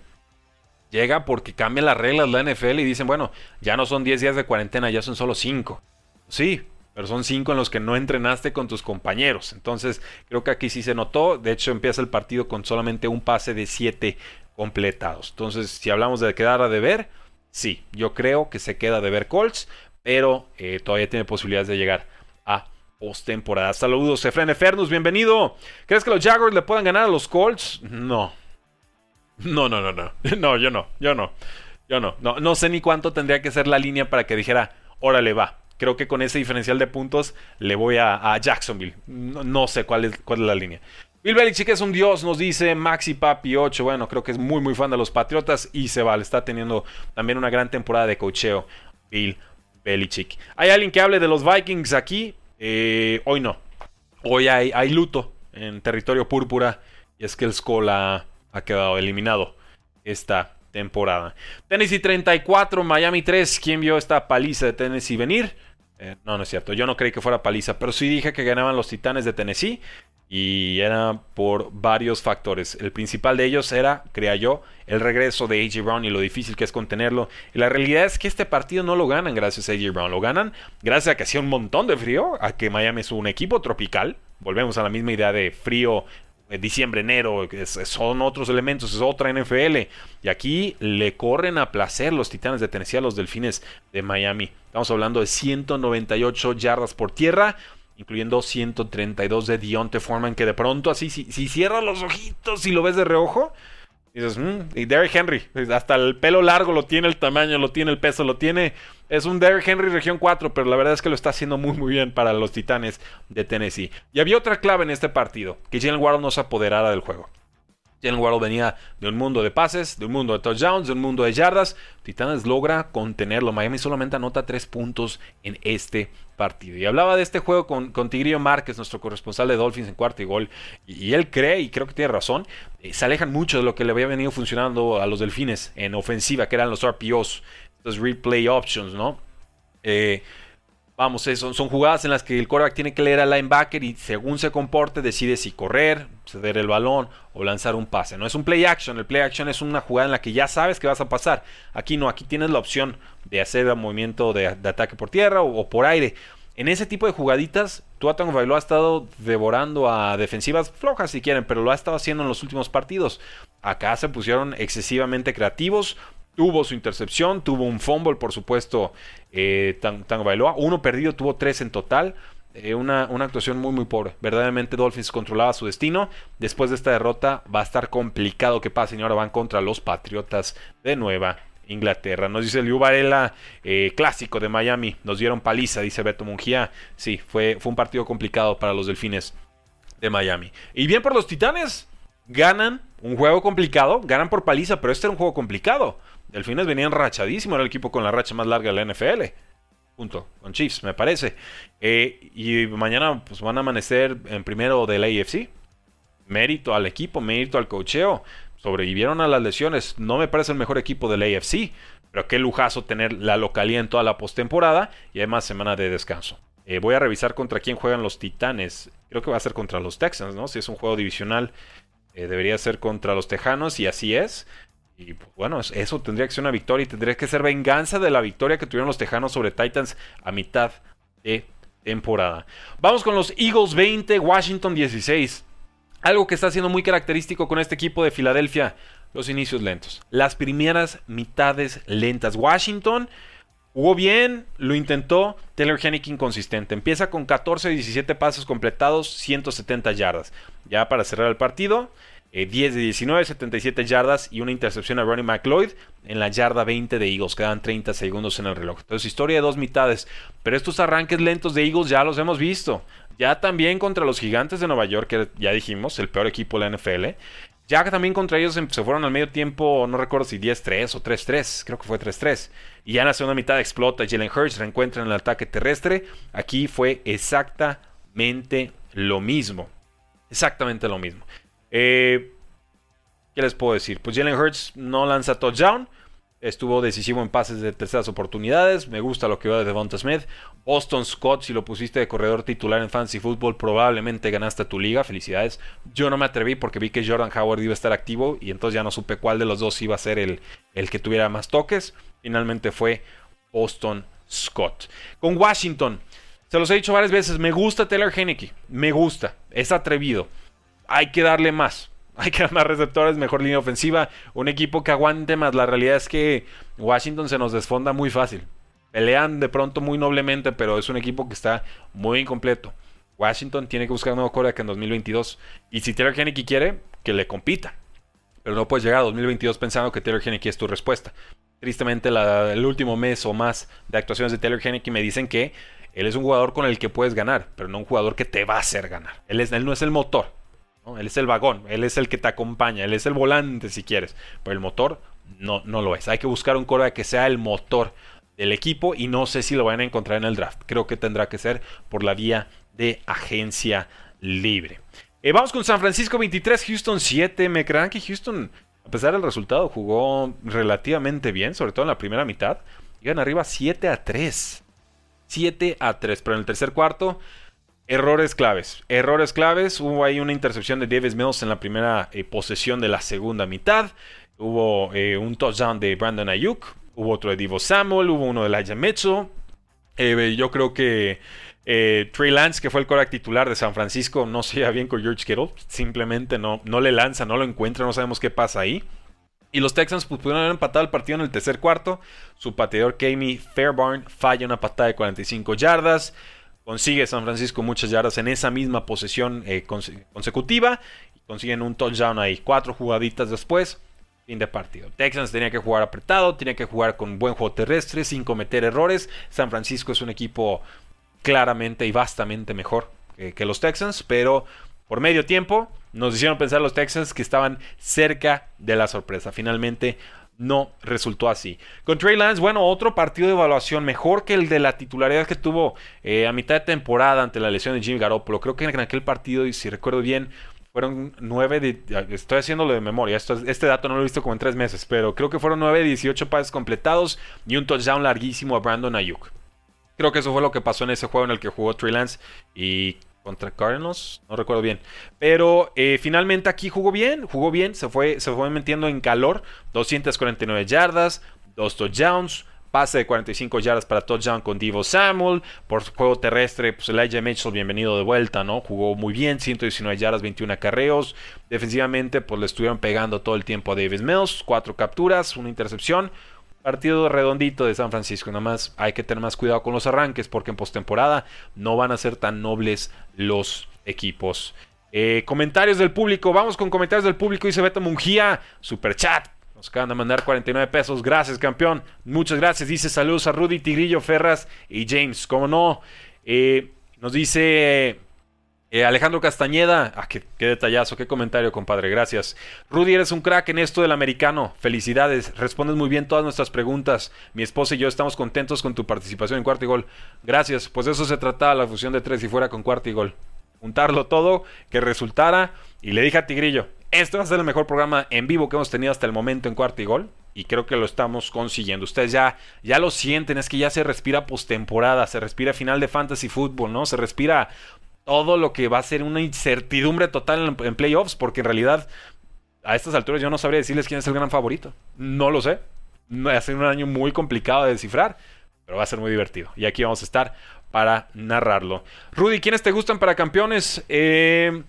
Llega porque cambian las reglas la NFL y dicen, bueno, ya no son 10 días de cuarentena, ya son solo 5. Sí, pero son 5 en los que no entrenaste con tus compañeros. Entonces, creo que aquí sí se notó. De hecho, empieza el partido con solamente un pase de 7 completados. Entonces, si hablamos de quedar a deber, sí, yo creo que se queda a deber Colts, pero eh, todavía tiene posibilidades de llegar a postemporada. Saludos, Efren Fernus, bienvenido. ¿Crees que los Jaguars le puedan ganar a los Colts? No, no, no, no, no. No, yo no, yo no. Yo no. No, no sé ni cuánto tendría que ser la línea para que dijera, órale, va. Creo que con ese diferencial de puntos le voy a, Jacksonville. No, sé cuál es, cuál es la línea. Bill Belichick es un dios, nos dice Maxi Papi 8. Bueno, creo que es muy, muy fan de los Patriotas y se vale. Está teniendo también una gran temporada de cocheo. Bill Belichick. ¿Hay alguien que hable de los Vikings aquí? Eh, hoy no. Hoy hay, hay luto en territorio púrpura. Y es que el Skola ha quedado eliminado esta temporada. Tennessee 34, Miami 3. ¿Quién vio esta paliza de Tennessee venir? Eh, no, no es cierto. Yo no creí que fuera paliza, pero sí dije que ganaban los Titanes de Tennessee. Y era por varios factores. El principal de ellos era, creía yo, el regreso de AJ Brown y lo difícil que es contenerlo. Y la realidad es que este partido no lo ganan gracias a AJ Brown. Lo ganan gracias a que hacía un montón de frío, a que Miami es un equipo tropical. Volvemos a la misma idea de frío diciembre, enero, son otros elementos, es otra NFL. Y aquí le corren a placer los Titanes de Tennessee a los Delfines de Miami. Estamos hablando de 198 yardas por tierra, incluyendo 132 de Dionte Foreman, que de pronto así, si, si cierras los ojitos y lo ves de reojo, dices, mm", y Derrick Henry, hasta el pelo largo lo tiene, el tamaño lo tiene, el peso lo tiene. Es un Derrick Henry región 4, pero la verdad es que lo está haciendo muy muy bien para los Titanes de Tennessee. Y había otra clave en este partido, que Jalen Waddle no se apoderara del juego. Jalen Waddle venía de un mundo de pases, de un mundo de touchdowns, de un mundo de yardas. Titanes logra contenerlo. Miami solamente anota 3 puntos en este partido. Y hablaba de este juego con, con Tigrillo Márquez, nuestro corresponsal de Dolphins en cuarto y gol. Y, él cree, y creo que tiene razón, eh, se alejan mucho de lo que le había venido funcionando a los Delfines en ofensiva, que eran los RPOs los replay options, ¿no? Eh, vamos, son, son jugadas en las que el quarterback tiene que leer al linebacker y según se comporte decide si correr, ceder el balón o lanzar un pase. No es un play action, el play action es una jugada en la que ya sabes que vas a pasar. Aquí no, aquí tienes la opción de hacer el movimiento de, ataque por tierra o, por aire. En ese tipo de jugaditas, Tuatango Bailó ha estado devorando a defensivas flojas si quieren, pero lo ha estado haciendo en los últimos partidos. Acá se pusieron excesivamente creativos, Tuvo su intercepción, tuvo un fumble, por supuesto, eh, Tango Bailoa. Uno perdido, tuvo tres en total. Eh, una, una, actuación muy muy pobre. Verdaderamente Dolphins controlaba su destino. Después de esta derrota va a estar complicado que pase y ahora van contra los Patriotas de Nueva Inglaterra. Nos dice Liu Varela, eh, clásico de Miami. Nos dieron paliza, dice Beto Mungía. Sí, fue, fue un partido complicado para los Delfines de Miami. Y bien por los Titanes. Ganan un juego complicado, ganan por paliza, pero este era un juego complicado. Delfines venían rachadísimo, era el equipo con la racha más larga de la NFL. Punto, con Chiefs, me parece. Eh, y mañana pues, van a amanecer en primero del AFC. Mérito al equipo, mérito al cocheo. Sobrevivieron a las lesiones. No me parece el mejor equipo del AFC. Pero qué lujazo tener la localía en toda la postemporada y además semana de descanso. Eh, voy a revisar contra quién juegan los Titanes. Creo que va a ser contra los Texans, ¿no? Si es un juego divisional, eh, debería ser contra los Tejanos y así es. Y pues, bueno, eso tendría que ser una victoria y tendría que ser venganza de la victoria que tuvieron los Tejanos sobre Titans a mitad de temporada. Vamos con los Eagles 20, Washington 16. Algo que está siendo muy característico con este equipo de Filadelfia, los inicios lentos. Las primeras mitades lentas. Washington Jugó bien, lo intentó. Taylor Hennick inconsistente. Empieza con 14 17 pases completados, 170 yardas. Ya para cerrar el partido, 10 eh, de 19, 77 yardas y una intercepción a Ronnie McLeod en la yarda 20 de Eagles. Quedan 30 segundos en el reloj. Entonces, historia de dos mitades. Pero estos arranques lentos de Eagles ya los hemos visto. Ya también contra los gigantes de Nueva York, que ya dijimos, el peor equipo de la NFL. Ya también contra ellos se fueron al medio tiempo, no recuerdo si 10-3 o 3-3, creo que fue 3-3. Y ya en la segunda mitad explota, Jalen Hurts reencuentra en el ataque terrestre. Aquí fue exactamente lo mismo. Exactamente lo mismo. Eh, ¿Qué les puedo decir? Pues Jalen Hurts no lanza touchdown. Estuvo decisivo en pases de terceras oportunidades. Me gusta lo que va de Devonta Smith. Boston Scott, si lo pusiste de corredor titular en Fantasy Football, probablemente ganaste tu liga. Felicidades. Yo no me atreví porque vi que Jordan Howard iba a estar activo y entonces ya no supe cuál de los dos iba a ser el, el que tuviera más toques. Finalmente fue Boston Scott. Con Washington, se los he dicho varias veces, me gusta Taylor Henneke. Me gusta. Es atrevido. Hay que darle más. Hay que dar más receptores, mejor línea ofensiva, un equipo que aguante más. La realidad es que Washington se nos desfonda muy fácil. Pelean de pronto muy noblemente, pero es un equipo que está muy incompleto. Washington tiene que buscar un nuevo que en 2022. Y si Taylor Henneke quiere, que le compita. Pero no puedes llegar a 2022 pensando que Taylor Henneke es tu respuesta. Tristemente, el último mes o más de actuaciones de Taylor Henneke me dicen que él es un jugador con el que puedes ganar, pero no un jugador que te va a hacer ganar. Él, es, él no es el motor. Él es el vagón, él es el que te acompaña, él es el volante si quieres, pero el motor no, no lo es. Hay que buscar un coreback que sea el motor del equipo y no sé si lo van a encontrar en el draft. Creo que tendrá que ser por la vía de agencia libre. Eh, vamos con San Francisco 23, Houston 7. Me crean que Houston, a pesar del resultado, jugó relativamente bien, sobre todo en la primera mitad. Iban arriba 7 a 3. 7 a 3, pero en el tercer cuarto Errores claves. Errores claves. Hubo ahí una intercepción de Davis Mills en la primera eh, posesión de la segunda mitad. Hubo eh, un touchdown de Brandon Ayuk. Hubo otro de Divo Samuel. Hubo uno de Laia Mitchell. Eh, yo creo que Trey Lance, que fue el coreback titular de San Francisco, no se lleva bien con George Kittle. Simplemente no, no le lanza, no lo encuentra. No sabemos qué pasa ahí. Y los Texans pues, pudieron haber empatado el partido en el tercer cuarto. Su pateador Kami Fairbairn falla una patada de 45 yardas. Consigue San Francisco muchas yardas en esa misma posesión eh, consecutiva. Y consiguen un touchdown ahí. Cuatro jugaditas después. Fin de partido. Texans tenía que jugar apretado, tenía que jugar con buen juego terrestre, sin cometer errores. San Francisco es un equipo claramente y vastamente mejor que, que los Texans, pero por medio tiempo nos hicieron pensar los Texans que estaban cerca de la sorpresa. Finalmente no resultó así. Con Trey Lance, bueno, otro partido de evaluación mejor que el de la titularidad que tuvo eh, a mitad de temporada ante la lesión de Jimmy Garoppolo. Creo que en aquel partido, y si recuerdo bien, fueron nueve de... Estoy haciéndolo de memoria, este dato no lo he visto como en tres meses, pero creo que fueron nueve de 18 pases completados y un touchdown larguísimo a Brandon Ayuk. Creo que eso fue lo que pasó en ese juego en el que jugó Trey Lance y contra Cardinals, no recuerdo bien. Pero eh, finalmente aquí jugó bien, jugó bien, se fue, se fue metiendo en calor. 249 yardas, dos touchdowns, pase de 45 yardas para touchdown con Divo Samuel. Por juego terrestre, pues Elijah Mitchell, bienvenido de vuelta, ¿no? Jugó muy bien, 119 yardas, 21 acarreos. Defensivamente, pues le estuvieron pegando todo el tiempo a Davis Mills, cuatro capturas, una intercepción. Partido redondito de San Francisco. Nada más hay que tener más cuidado con los arranques porque en postemporada no van a ser tan nobles los equipos. Eh, comentarios del público. Vamos con comentarios del público. Dice Beto Mungía. Super chat. Nos acaban de mandar 49 pesos. Gracias, campeón. Muchas gracias. Dice saludos a Rudy, Tigrillo, Ferras y James. Como no. Eh, nos dice eh, Alejandro Castañeda, ah, qué, detallazo, qué comentario, compadre, gracias. Rudy, eres un crack en esto del americano. Felicidades, respondes muy bien todas nuestras preguntas. Mi esposa y yo estamos contentos con tu participación en cuarto y gol. Gracias, pues eso se trataba la fusión de tres y fuera con cuarto y gol. Juntarlo todo, que resultara. Y le dije a Tigrillo, este va a ser el mejor programa en vivo que hemos tenido hasta el momento en cuarto y gol. Y creo que lo estamos consiguiendo. Ustedes ya, ya lo sienten, es que ya se respira postemporada, se respira final de fantasy fútbol, ¿no? Se respira todo lo que va a ser una incertidumbre total en, playoffs, porque en realidad a estas alturas yo no sabría decirles quién es el gran favorito. No lo sé. Va a ser un año muy complicado de descifrar, pero va a ser muy divertido. Y aquí vamos a estar para narrarlo. Rudy, ¿quiénes te gustan para campeones? Eh,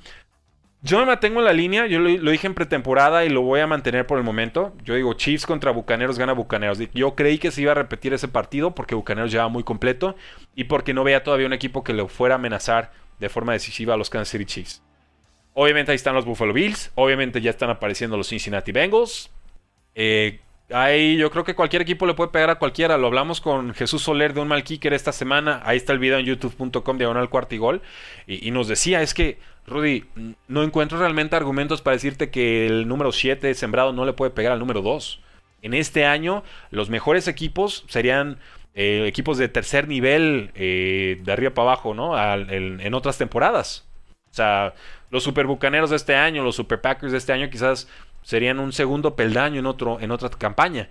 Yo me mantengo en la línea, yo lo, dije en pretemporada y lo voy a mantener por el momento. Yo digo, Chiefs contra Bucaneros gana Bucaneros. Yo creí que se iba a repetir ese partido porque Bucaneros llevaba muy completo y porque no veía todavía un equipo que le fuera a amenazar de forma decisiva a los Kansas City Chiefs. Obviamente ahí están los Buffalo Bills, obviamente ya están apareciendo los Cincinnati Bengals. Eh, Ahí yo creo que cualquier equipo le puede pegar a cualquiera. Lo hablamos con Jesús Soler de un mal kicker esta semana. Ahí está el video en youtube.com diagonal cuartigol. Y, y nos decía, es que, Rudy, no encuentro realmente argumentos para decirte que el número 7 sembrado no le puede pegar al número 2. En este año, los mejores equipos serían eh, equipos de tercer nivel, eh, de arriba para abajo, ¿no? en, otras temporadas. O sea, los Super Bucaneros de este año, los Super Packers de este año, quizás serían un segundo peldaño en, otro, en otra campaña.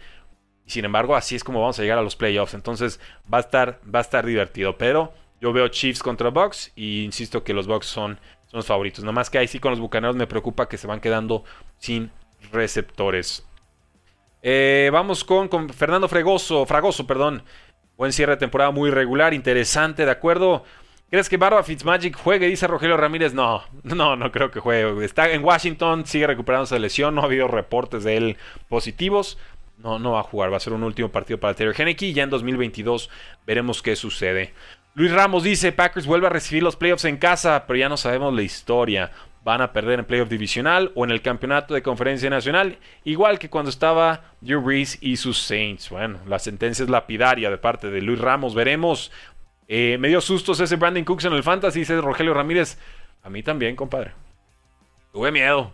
Sin embargo, así es como vamos a llegar a los playoffs. Entonces va a estar, va a estar divertido. Pero yo veo Chiefs contra Bucks y insisto que los Bucks son, son los favoritos. Nada más que ahí sí con los Bucaneros me preocupa que se van quedando sin receptores. Eh, vamos con, con, Fernando Fregoso, Fragoso, perdón. Buen cierre de temporada muy regular, interesante, ¿de acuerdo? ¿Crees que Barba Fitzmagic juegue? Dice Rogelio Ramírez. No, no, no creo que juegue. Está en Washington, sigue recuperándose de lesión. No ha habido reportes de él positivos. No, no va a jugar. Va a ser un último partido para Terry Henneke. Ya en 2022 veremos qué sucede. Luis Ramos dice: Packers vuelve a recibir los playoffs en casa, pero ya no sabemos la historia. Van a perder en playoff divisional o en el campeonato de conferencia nacional, igual que cuando estaba Drew Brees y sus Saints. Bueno, la sentencia es lapidaria de parte de Luis Ramos. Veremos eh, me dio sustos ese Brandon Cooks en el Fantasy, dice Rogelio Ramírez. A mí también, compadre. Tuve miedo.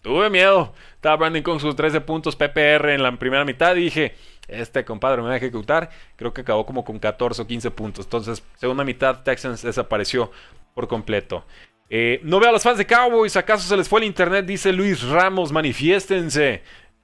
Tuve miedo. Estaba Brandon Cooks sus 13 puntos PPR en la primera mitad dije, este compadre me va a ejecutar. Creo que acabó como con 14 o 15 puntos. Entonces, segunda mitad, Texans desapareció por completo. Eh, no veo a los fans de Cowboys. ¿Acaso se les fue el internet? Dice Luis Ramos. Manifiéstense.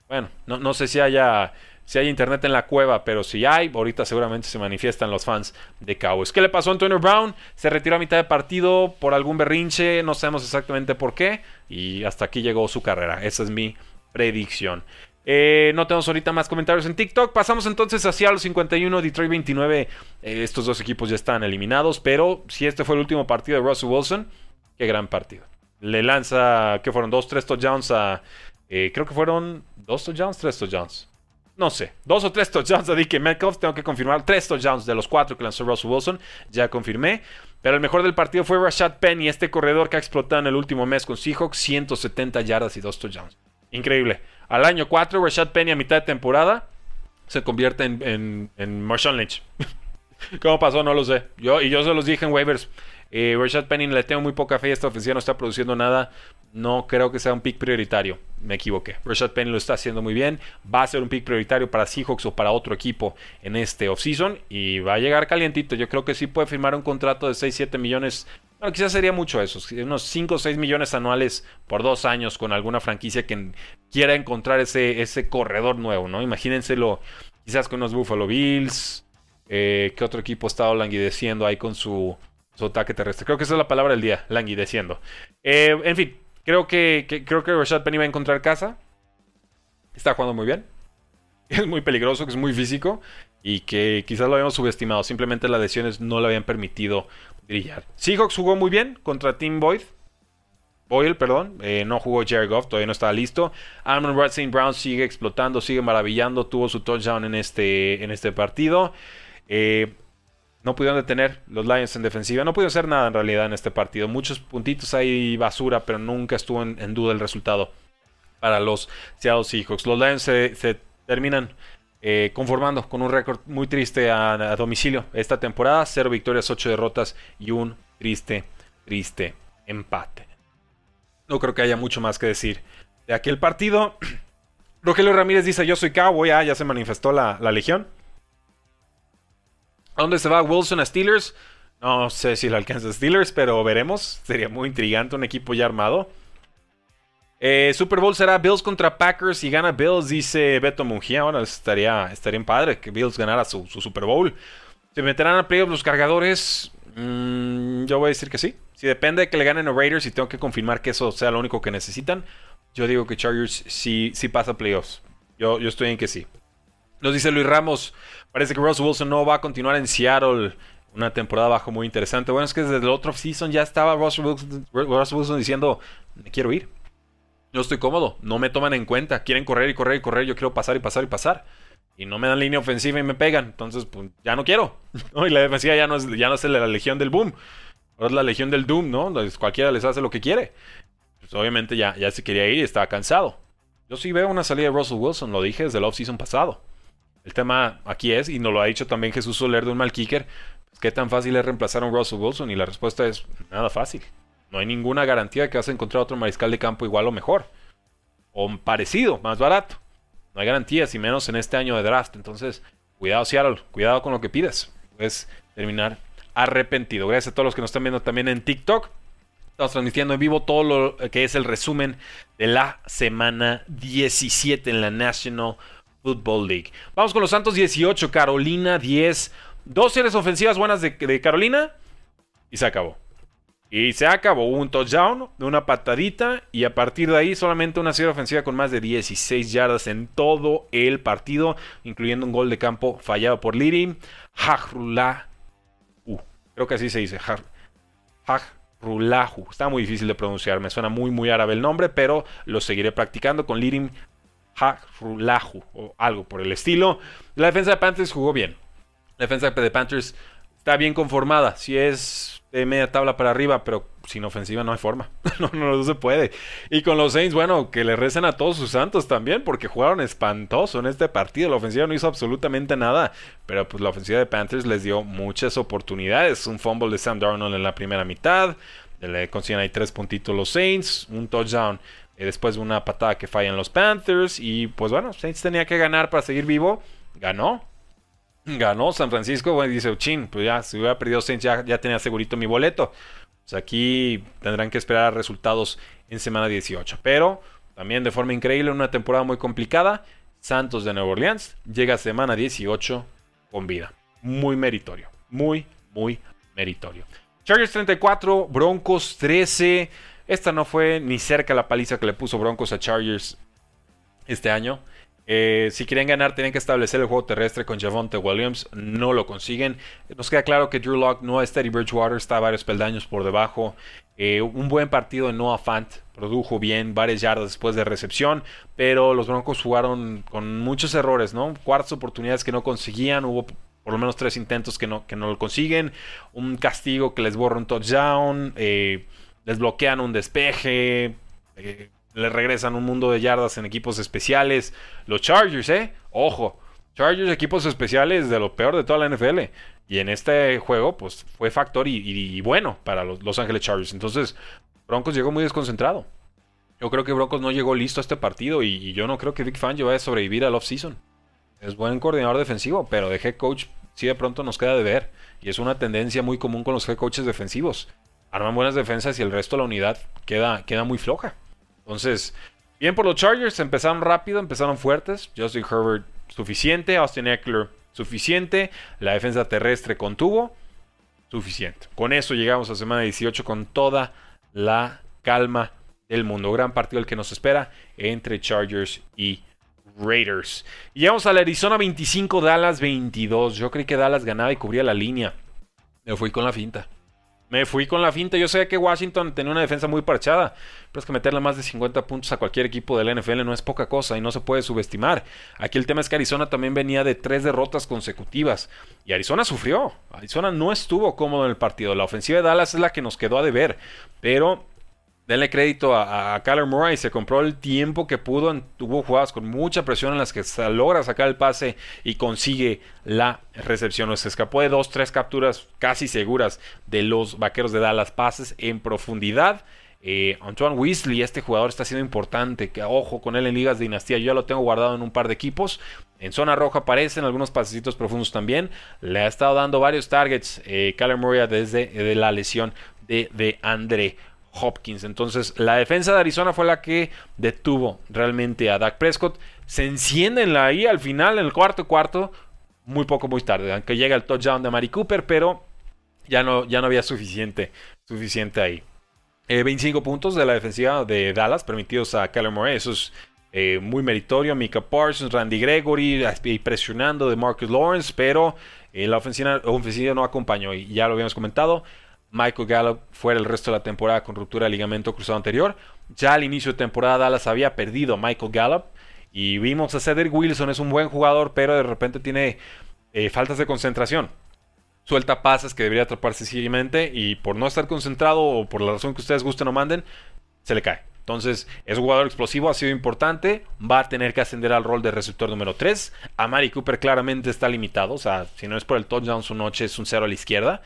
Bueno, no, no sé si haya si hay internet en la cueva, pero si hay, ahorita seguramente se manifiestan los fans de Cowboys. ¿Qué le pasó a Antonio Brown? Se retiró a mitad de partido por algún berrinche, no sabemos exactamente por qué, y hasta aquí llegó su carrera. Esa es mi predicción. Eh, no tenemos ahorita más comentarios en TikTok. Pasamos entonces hacia los 51, Detroit 29. Eh, estos dos equipos ya están eliminados, pero si este fue el último partido de Russell Wilson, qué gran partido. Le lanza, ¿qué fueron? Dos, tres touchdowns a... Eh, creo que fueron dos touchdowns, tres touchdowns no sé, dos o tres touchdowns a DK Metcalf. Tengo que confirmar tres touchdowns de los cuatro que lanzó Russell Wilson. Ya confirmé. Pero el mejor del partido fue Rashad Penny, este corredor que ha explotado en el último mes con Seahawks. 170 yardas y dos touchdowns. Increíble. Al año 4, Rashad Penny a mitad de temporada se convierte en, en, Lynch. ¿Cómo pasó? No lo sé. Yo, y yo se los dije en waivers. Eh, Rashad Penny le tengo muy poca fe. Esta ofensiva no está produciendo nada no creo que sea un pick prioritario. Me equivoqué. Rashad Penny lo está haciendo muy bien. Va a ser un pick prioritario para Seahawks o para otro equipo en este offseason. Y va a llegar calientito. Yo creo que sí puede firmar un contrato de 6-7 millones. Bueno, quizás sería mucho eso. Unos 5 o 6 millones anuales por dos años con alguna franquicia que quiera encontrar ese, ese corredor nuevo, ¿no? Imagínenselo quizás con los Buffalo Bills. Eh, ¿Qué otro equipo está languideciendo ahí con su, su ataque terrestre? Creo que esa es la palabra del día, languideciendo. Eh, en fin, Creo que, creo que Rashad Penny va a encontrar casa. Está jugando muy bien. Es muy peligroso, que es muy físico. Y que quizás lo habíamos subestimado. Simplemente las lesiones no le habían permitido brillar. Seahawks jugó muy bien contra Team Boyd. Boyle, perdón. Eh, no jugó Jared Goff, todavía no estaba listo. Amon Red St. Brown sigue explotando, sigue maravillando. Tuvo su touchdown en este, en este partido. Eh, no pudieron detener los Lions en defensiva. No pudieron hacer nada en realidad en este partido. Muchos puntitos ahí basura, pero nunca estuvo en, duda el resultado para los Seattle Seahawks. Los Lions se, terminan eh, conformando con un récord muy triste a, domicilio esta temporada. Cero victorias, ocho derrotas y un triste, triste empate. No creo que haya mucho más que decir de aquel partido. Rogelio Ramírez dice, yo soy cowboy, ah, ya se manifestó la legión. ¿A dónde se va Wilson a Steelers? No sé si lo alcanza Steelers, pero veremos. Sería muy intrigante un equipo ya armado. Eh, Super Bowl será Bills contra Packers y gana Bills, dice Beto Mungía. Bueno, estaría, estaría padre que Bills ganara su, Super Bowl. ¿Se meterán a playoffs los cargadores? Mm, yo voy a decir que sí. Si depende de que le ganen a Raiders y tengo que confirmar que eso sea lo único que necesitan, yo digo que Chargers sí, pasa playoffs. Yo, yo estoy en que sí. Nos dice Luis Ramos, parece que Russell Wilson no va a continuar en Seattle. una temporada bajo muy interesante. Bueno, es que desde el otro season ya estaba Russell Wilson, diciendo, me quiero ir. Yo estoy cómodo, no me toman en cuenta, quieren correr y correr y correr, yo quiero pasar y pasar y pasar. Y no me dan línea ofensiva y me pegan, entonces pues ya no quiero. Y la defensiva ya no es, ya no es la legión del boom, ahora es la legión del doom, ¿no? Entonces, cualquiera les hace lo que quiere. Pues obviamente ya, ya se quería ir y estaba cansado. Yo sí veo una salida de Russell Wilson, lo dije desde el offseason pasado. El tema aquí es, y nos lo ha dicho también Jesús Soler de un mal kicker, ¿Qué tan fácil es reemplazar a un Russell Wilson? Y la respuesta es nada fácil. No hay ninguna garantía de que vas a encontrar otro mariscal de campo igual o mejor. O parecido, más barato. No hay garantías, y menos en este año de draft. Entonces, cuidado Seattle, cuidado con lo que pides. Puedes terminar arrepentido. Gracias a todos los que nos están viendo también en TikTok. Estamos transmitiendo en vivo todo lo que es el resumen de la semana 17 en la National Football League. Vamos con los Santos 18, Carolina 10. Dos series ofensivas buenas de, Carolina y se acabó. Y se acabó un touchdown, una patadita y a partir de ahí solamente una serie ofensiva con más de 16 yardas en todo el partido, incluyendo un gol de campo fallado por Lirim. Hajrulahu. Creo que así se dice. Hajrulahu. Está muy difícil de pronunciar, me suena muy muy árabe el nombre, pero lo seguiré practicando con Lirim O algo por el estilo. La defensa de Panthers jugó bien. La defensa de Panthers está bien conformada. Si es de media tabla para arriba, pero sin ofensiva no hay forma. no, no, se puede. Y con los Saints, bueno, que le recen a todos sus santos también, porque jugaron espantoso en este partido. La ofensiva no hizo absolutamente nada, pero pues la ofensiva de Panthers les dio muchas oportunidades. Un fumble de Sam Darnold en la primera mitad. Le consiguen ahí tres puntitos los Saints. Un touchdown después de una patada que fallan los Panthers. Y pues bueno, Saints tenía que ganar para seguir vivo. Ganó ganó San Francisco, bueno, dice, chin, pues ya, si hubiera perdido Saints ya, ya tenía segurito mi boleto. Pues aquí tendrán que esperar resultados en semana 18. Pero también de forma increíble, una temporada muy complicada, Santos de Nueva Orleans llega a semana 18 con vida. Muy meritorio, muy, muy meritorio. Chargers 34, Broncos 13. Esta no fue ni cerca la paliza que le puso Broncos a Chargers este año. Eh, si quieren ganar, tienen que establecer el juego terrestre con Javonte Williams. No lo consiguen. Nos queda claro que Drew Lock no es Teddy Bridgewater, está varios peldaños por debajo. Eh, un buen partido de Noah Fant, produjo bien, varias yardas después de recepción, pero los Broncos jugaron con muchos errores, ¿no? Cuartas oportunidades que no conseguían, hubo por lo menos tres intentos que no, que no lo consiguen, un castigo que les borra un touchdown, eh, les bloquean un despeje, le regresan un mundo de yardas en equipos especiales. Los Chargers, ¿eh? Ojo, Chargers equipos especiales de lo peor de toda la NFL. Y en este juego, pues fue factor y, bueno para los Los Ángeles Chargers. Entonces, Broncos llegó muy desconcentrado. Yo creo que Broncos no llegó listo a este partido y, yo no creo que Vic Fangio vaya a sobrevivir al offseason. Es buen coordinador defensivo, pero de head coach sí de pronto nos queda de ver. Y es una tendencia muy común con los head coaches defensivos. Arman buenas defensas y el resto de la unidad queda, queda muy floja. Entonces, bien por los Chargers, empezaron rápido, empezaron fuertes. Justin Herbert suficiente, Austin Eckler suficiente, la defensa terrestre contuvo, suficiente. Con eso llegamos a semana 18 con toda la calma del mundo. Gran partido el que nos espera entre Chargers y Raiders. Llegamos a la Arizona 25, Dallas 22. Yo creí que Dallas ganaba y cubría la línea. Me fui con la finta. Me fui con la finta. Yo sé que Washington tenía una defensa muy parchada. Pero es que meterle más de 50 puntos a cualquier equipo de la NFL no es poca cosa y no se puede subestimar. Aquí el tema es que Arizona también venía de tres derrotas consecutivas. Y Arizona sufrió. Arizona no estuvo cómodo en el partido. La ofensiva de Dallas es la que nos quedó a deber. Pero denle crédito a, a Kyler Murray, se compró el tiempo que pudo, tuvo jugadas con mucha presión en las que logra sacar el pase y consigue la recepción. Se escapó de dos, tres capturas casi seguras de los vaqueros de Dallas, pases en profundidad. Eh, Antoine Weasley, este jugador está siendo importante. Que, ojo con él en ligas de dinastía. Yo ya lo tengo guardado en un par de equipos. En zona roja aparecen algunos pasecitos profundos también. Le ha estado dando varios targets eh, Kyler Murray desde la lesión de, de Andre Hopkins. Entonces, la defensa de Arizona fue la que detuvo realmente a Dak Prescott. Se encienden ahí al final, en el cuarto cuarto, muy poco, muy tarde, aunque llega el touchdown de Mari Cooper, pero ya no, ya no había suficiente, suficiente ahí. 25 eh, puntos de la defensiva de Dallas permitidos a Keller Moore. Eso es eh, muy meritorio. Mika Parsons, Randy Gregory, presionando de Marcus Lawrence, pero eh, la ofensiva, ofensiva no acompañó y ya lo habíamos comentado. Michael Gallup fuera el resto de la temporada con ruptura de ligamento cruzado anterior. Ya al inicio de temporada Dallas había perdido a Michael Gallup y vimos a Cedric Wilson, es un buen jugador, pero de repente tiene eh, faltas de concentración. Suelta pases que debería atraparse sencillamente y por no estar concentrado o por la razón que ustedes gusten o manden, se le cae. Entonces, es un jugador explosivo, ha sido importante. Va a tener que ascender al rol de receptor número 3. A Mari Cooper claramente está limitado. O sea, si no es por el touchdown, su noche es un cero a la izquierda.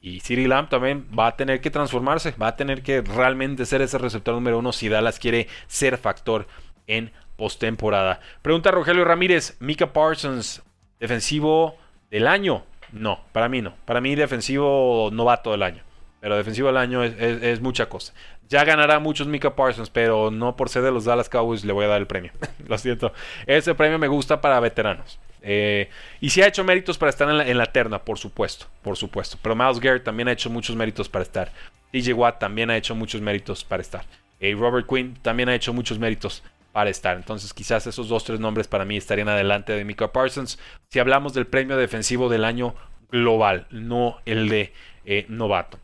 Y Siri Lamb también va a tener que transformarse. Va a tener que realmente ser ese receptor número 1 si Dallas quiere ser factor en postemporada. Pregunta Rogelio Ramírez: Mika Parsons, defensivo del año. No, para mí no. Para mí, defensivo novato del año. Pero defensivo del año es mucha cosa. Ya ganará muchos Mika Parsons, pero no por ser de los Dallas Cowboys le voy a dar el premio. Lo siento. Ese premio me gusta para veteranos. Eh, y sí ha hecho méritos para estar en la, terna, por supuesto. Por supuesto. Pero Miles Garrett también ha hecho muchos méritos para estar. DJ Watt también ha hecho muchos méritos para estar. Y Robert Quinn también ha hecho muchos méritos para estar. Entonces quizás esos dos, tres nombres para mí estarían adelante de Mika Parsons. Si hablamos del premio defensivo del año global, no el de eh, novato.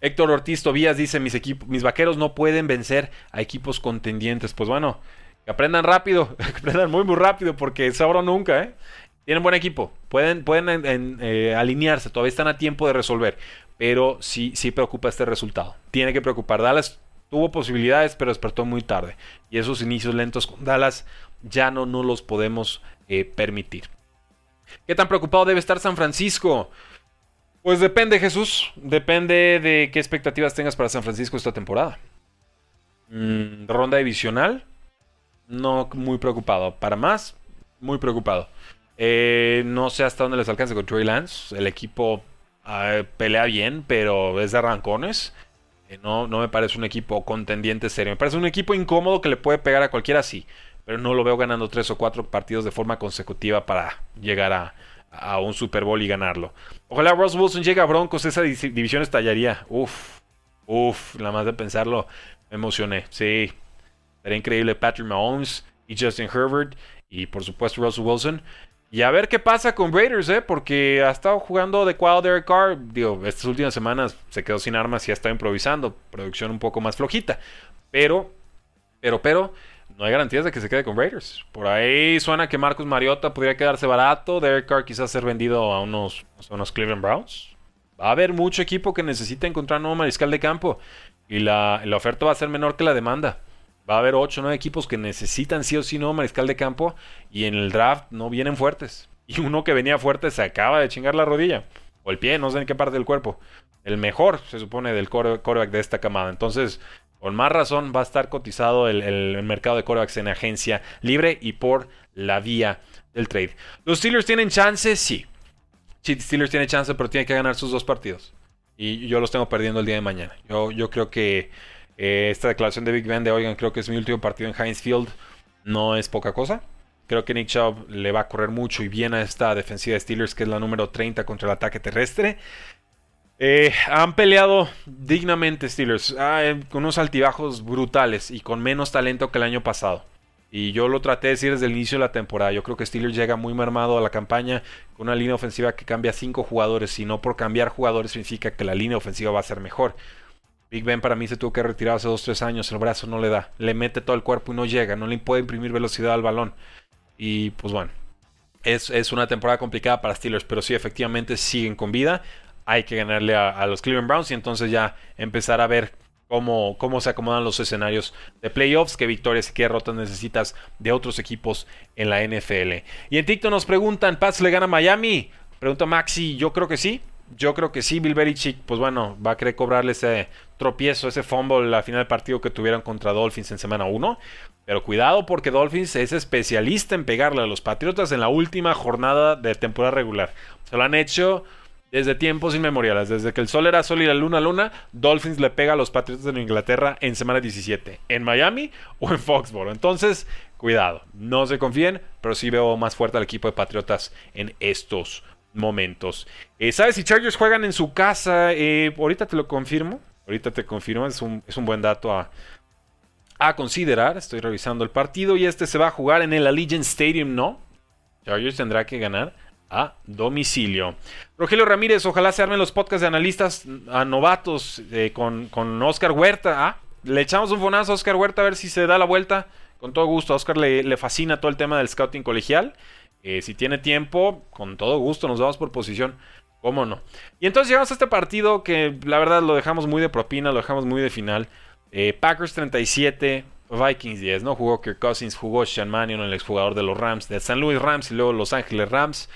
Héctor Ortiz Tobías dice, mis, mis vaqueros no pueden vencer a equipos contendientes. Pues bueno, que aprendan rápido, que aprendan muy, muy rápido, porque ahora nunca, ¿eh? Tienen buen equipo, pueden, pueden eh, alinearse, todavía están a tiempo de resolver, pero sí, sí preocupa este resultado. Tiene que preocupar. Dallas tuvo posibilidades, pero despertó muy tarde. Y esos inicios lentos con Dallas ya no, no los podemos eh, permitir. ¿Qué tan preocupado debe estar San Francisco? Pues depende, Jesús. Depende de qué expectativas tengas para San Francisco esta temporada. Mm, ronda divisional. No muy preocupado. Para más, muy preocupado. Eh, no sé hasta dónde les alcance con Trey Lance. El equipo ah, pelea bien, pero es de arrancones. Eh, no, no me parece un equipo contendiente serio. Me parece un equipo incómodo que le puede pegar a cualquiera, sí. Pero no lo veo ganando tres o cuatro partidos de forma consecutiva para llegar a, un Super Bowl y ganarlo. Ojalá Ross Wilson llegue a Broncos, esa división estallaría. Uf, uf, nada más de pensarlo me emocioné. Sí, sería increíble Patrick Mahomes y Justin Herbert y por supuesto Russell Wilson. Y a ver qué pasa con Raiders, ¿eh? Porque ha estado jugando adecuado Derek Carr. Digo, estas últimas semanas se quedó sin armas y ha estado improvisando. Producción un poco más flojita. Pero, pero, pero, no hay garantías de que se quede con Raiders. Por ahí suena que Marcus Mariota podría quedarse barato. Derek Carr quizás ser vendido a unos, a unos Cleveland Browns. Va a haber mucho equipo que necesita encontrar un nuevo mariscal de campo. Y la, oferta va a ser menor que la demanda. Va a haber 8 o 9 equipos que necesitan sí o sí nuevo mariscal de campo. Y en el draft no vienen fuertes. Y uno que venía fuerte se acaba de chingar la rodilla. O el pie, no sé en qué parte del cuerpo. El mejor, se supone, del coreback de esta camada. Entonces, con más razón va a estar cotizado el, mercado de corebacks en agencia libre y por la vía del trade. ¿Los Steelers tienen chance? Sí. Sí, Steelers tiene chance, pero tiene que ganar sus dos partidos. Y yo los tengo perdiendo el día de mañana. Yo, yo creo que eh, esta declaración de Big Ben de, oigan, creo que es mi último partido en Heinz Field, no es poca cosa. Creo que Nick Chubb le va a correr mucho y bien a esta defensiva de Steelers, que es la número 30 contra el ataque terrestre. Eh, han peleado dignamente Steelers, ah, eh, con unos altibajos brutales y con menos talento que el año pasado. Y yo lo traté de decir desde el inicio de la temporada. Yo creo que Steelers llega muy mermado a la campaña con una línea ofensiva que cambia cinco jugadores. Y no por cambiar jugadores significa que la línea ofensiva va a ser mejor. Big Ben para mí se tuvo que retirar hace 2-3 años. El brazo no le da. Le mete todo el cuerpo y no llega. No le puede imprimir velocidad al balón. Y pues bueno. Es, es una temporada complicada para Steelers. Pero sí, efectivamente siguen con vida hay que ganarle a, los Cleveland Browns y entonces ya empezar a ver cómo, cómo se acomodan los escenarios de playoffs, qué victorias y qué derrotas necesitas de otros equipos en la NFL. Y en TikTok nos preguntan, ¿Pats le gana a Miami? Pregunta Maxi, yo creo que sí. Yo creo que sí, Bill Belichick, pues bueno, va a querer cobrarle ese tropiezo, ese fumble la final del partido que tuvieron contra Dolphins en semana 1. Pero cuidado porque Dolphins es especialista en pegarle a los Patriotas en la última jornada de temporada regular. Se lo han hecho desde tiempos inmemoriales, desde que el sol era sol y la luna luna, Dolphins le pega a los Patriots de Inglaterra en semana 17, en Miami o en Foxborough. Entonces, cuidado, no se confíen, pero sí veo más fuerte al equipo de Patriotas en estos momentos. Eh, ¿Sabes si Chargers juegan en su casa? Eh, ahorita te lo confirmo, ahorita te confirmo, es un, es un buen dato a, a considerar. Estoy revisando el partido y este se va a jugar en el Allegiant Stadium, ¿no? Chargers tendrá que ganar a domicilio. Rogelio Ramírez, ojalá se armen los podcasts de analistas a novatos eh, con, con, Oscar Huerta. Ah, le echamos un fonazo a Oscar Huerta a ver si se da la vuelta. Con todo gusto, a Oscar le, le fascina todo el tema del scouting colegial. Eh, si tiene tiempo, con todo gusto nos vamos por posición. ¿Cómo no? Y entonces llegamos a este partido que la verdad lo dejamos muy de propina, lo dejamos muy de final. Eh, Packers 37, Vikings 10, ¿no? Jugó Kirk Cousins, jugó Sean Mannion, el exjugador de los Rams, de San Luis Rams y luego Los Ángeles Rams.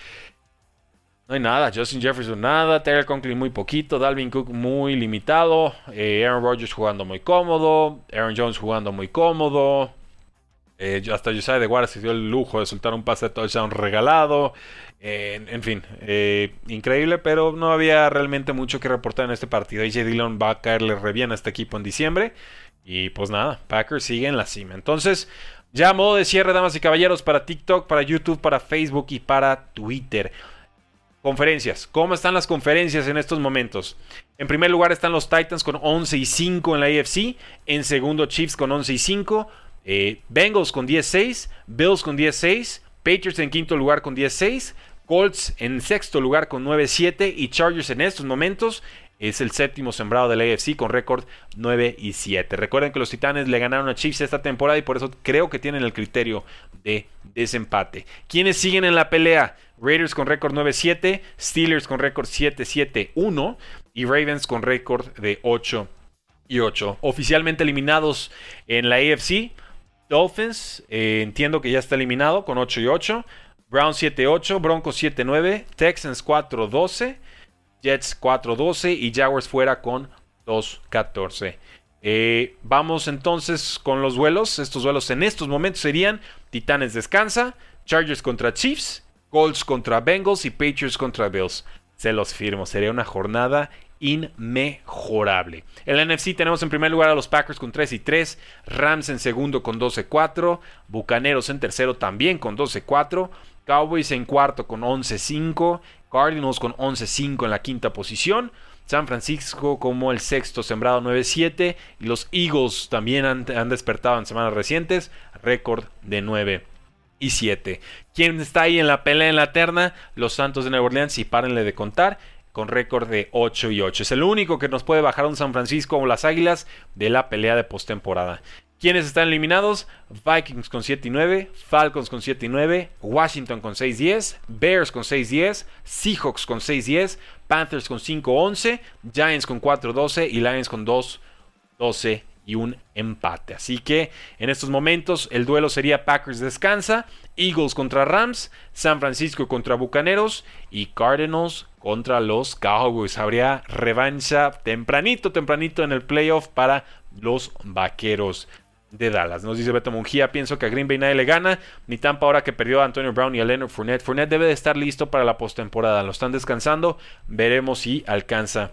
No hay nada, Justin Jefferson nada, Terry Conklin muy poquito, Dalvin Cook muy limitado, eh, Aaron Rodgers jugando muy cómodo, Aaron Jones jugando muy cómodo, eh, hasta Josiah de Guardia se dio el lujo de soltar un pase de touchdown regalado. en fin, increíble, pero no había realmente mucho que reportar en este partido. AJ Dillon va a caerle re bien a este equipo en diciembre. Y pues nada, Packers sigue en la cima. Entonces, ya modo de cierre, damas y caballeros, para TikTok, para YouTube, para Facebook y para Twitter. Conferencias. ¿Cómo están las conferencias en estos momentos? En primer lugar están los Titans con 11 y 5 en la AFC. En segundo, Chiefs con 11 y 5. Eh, Bengals con 10-6. Bills con 10-6. Patriots en quinto lugar con 10-6. Colts en sexto lugar con 9-7. Y Chargers en estos momentos es el séptimo sembrado del AFC con récord 9 y 7. Recuerden que los Titanes le ganaron a Chiefs esta temporada y por eso creo que tienen el criterio de desempate. ¿Quiénes siguen en la pelea? Raiders con récord 9-7, Steelers con récord 7-7-1 y Ravens con récord de 8 y 8. Oficialmente eliminados en la AFC, Dolphins, eh, entiendo que ya está eliminado con 8 y 8. Browns 7-8, Broncos 7-9, Texans 4-12. Jets 4-12 y Jaguars fuera con 2-14. Eh, vamos entonces con los duelos. Estos duelos en estos momentos serían Titanes descansa, Chargers contra Chiefs, Colts contra Bengals y Patriots contra Bills. Se los firmo, sería una jornada inmejorable. En la NFC tenemos en primer lugar a los Packers con 3 y 3, Rams en segundo con 12-4, Bucaneros en tercero también con 12-4, Cowboys en cuarto con 11-5, Cardinals con 11-5 en la quinta posición. San Francisco como el sexto sembrado 9-7. Y los Eagles también han, despertado en semanas recientes. Récord de 9 y 7. ¿Quién está ahí en la pelea en la terna? Los Santos de Nueva Orleans. Y párenle de contar. Con récord de 8 y 8. Es el único que nos puede bajar un San Francisco o las Águilas de la pelea de postemporada. ¿Quiénes están eliminados? Vikings con 7 y 9, Falcons con 7 y 9, Washington con 6 y 10, Bears con 6 y 10, Seahawks con 6 y 10, Panthers con 5 y 11, Giants con 4 y 12 y Lions con 2 12 y un empate. Así que en estos momentos el duelo sería Packers descansa, Eagles contra Rams, San Francisco contra Bucaneros y Cardinals contra los Cowboys. Habría revancha tempranito, tempranito en el playoff para los Vaqueros de Dallas. Nos dice Beto Mungía, pienso que a Green Bay nadie le gana, ni Tampa ahora que perdió a Antonio Brown y a Leonard Fournette. Fournette debe de estar listo para la postemporada, lo están descansando, veremos si alcanza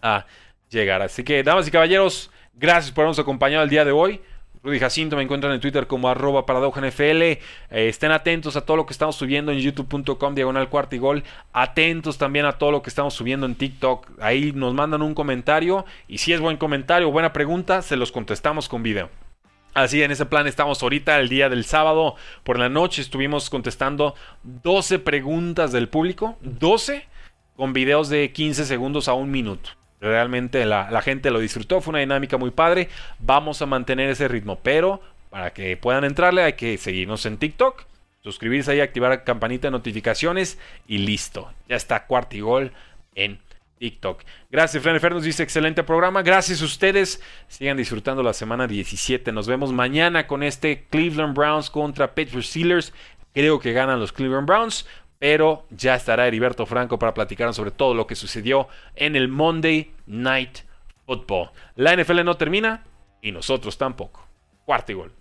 a llegar. Así que, damas y caballeros, gracias por habernos acompañado el día de hoy. Rudy Jacinto me encuentran en Twitter como arroba NFL. Eh, estén atentos a todo lo que estamos subiendo en youtube.com diagonal cuarto y gol. Atentos también a todo lo que estamos subiendo en TikTok. Ahí nos mandan un comentario y si es buen comentario o buena pregunta, se los contestamos con video. Así en ese plan estamos ahorita, el día del sábado por la noche estuvimos contestando 12 preguntas del público, 12 con videos de 15 segundos a un minuto. Realmente la, la, gente lo disfrutó, fue una dinámica muy padre. Vamos a mantener ese ritmo, pero para que puedan entrarle hay que seguirnos en TikTok, suscribirse ahí, activar campanita de notificaciones y listo. Ya está Cuartigol en TikTok. Gracias, Fran nos dice excelente programa. Gracias a ustedes. Sigan disfrutando la semana 17. Nos vemos mañana con este Cleveland Browns contra Pittsburgh Steelers. Creo que ganan los Cleveland Browns, pero ya estará Heriberto Franco para platicar sobre todo lo que sucedió en el Monday Night Football. La NFL no termina y nosotros tampoco. Cuarto y gol.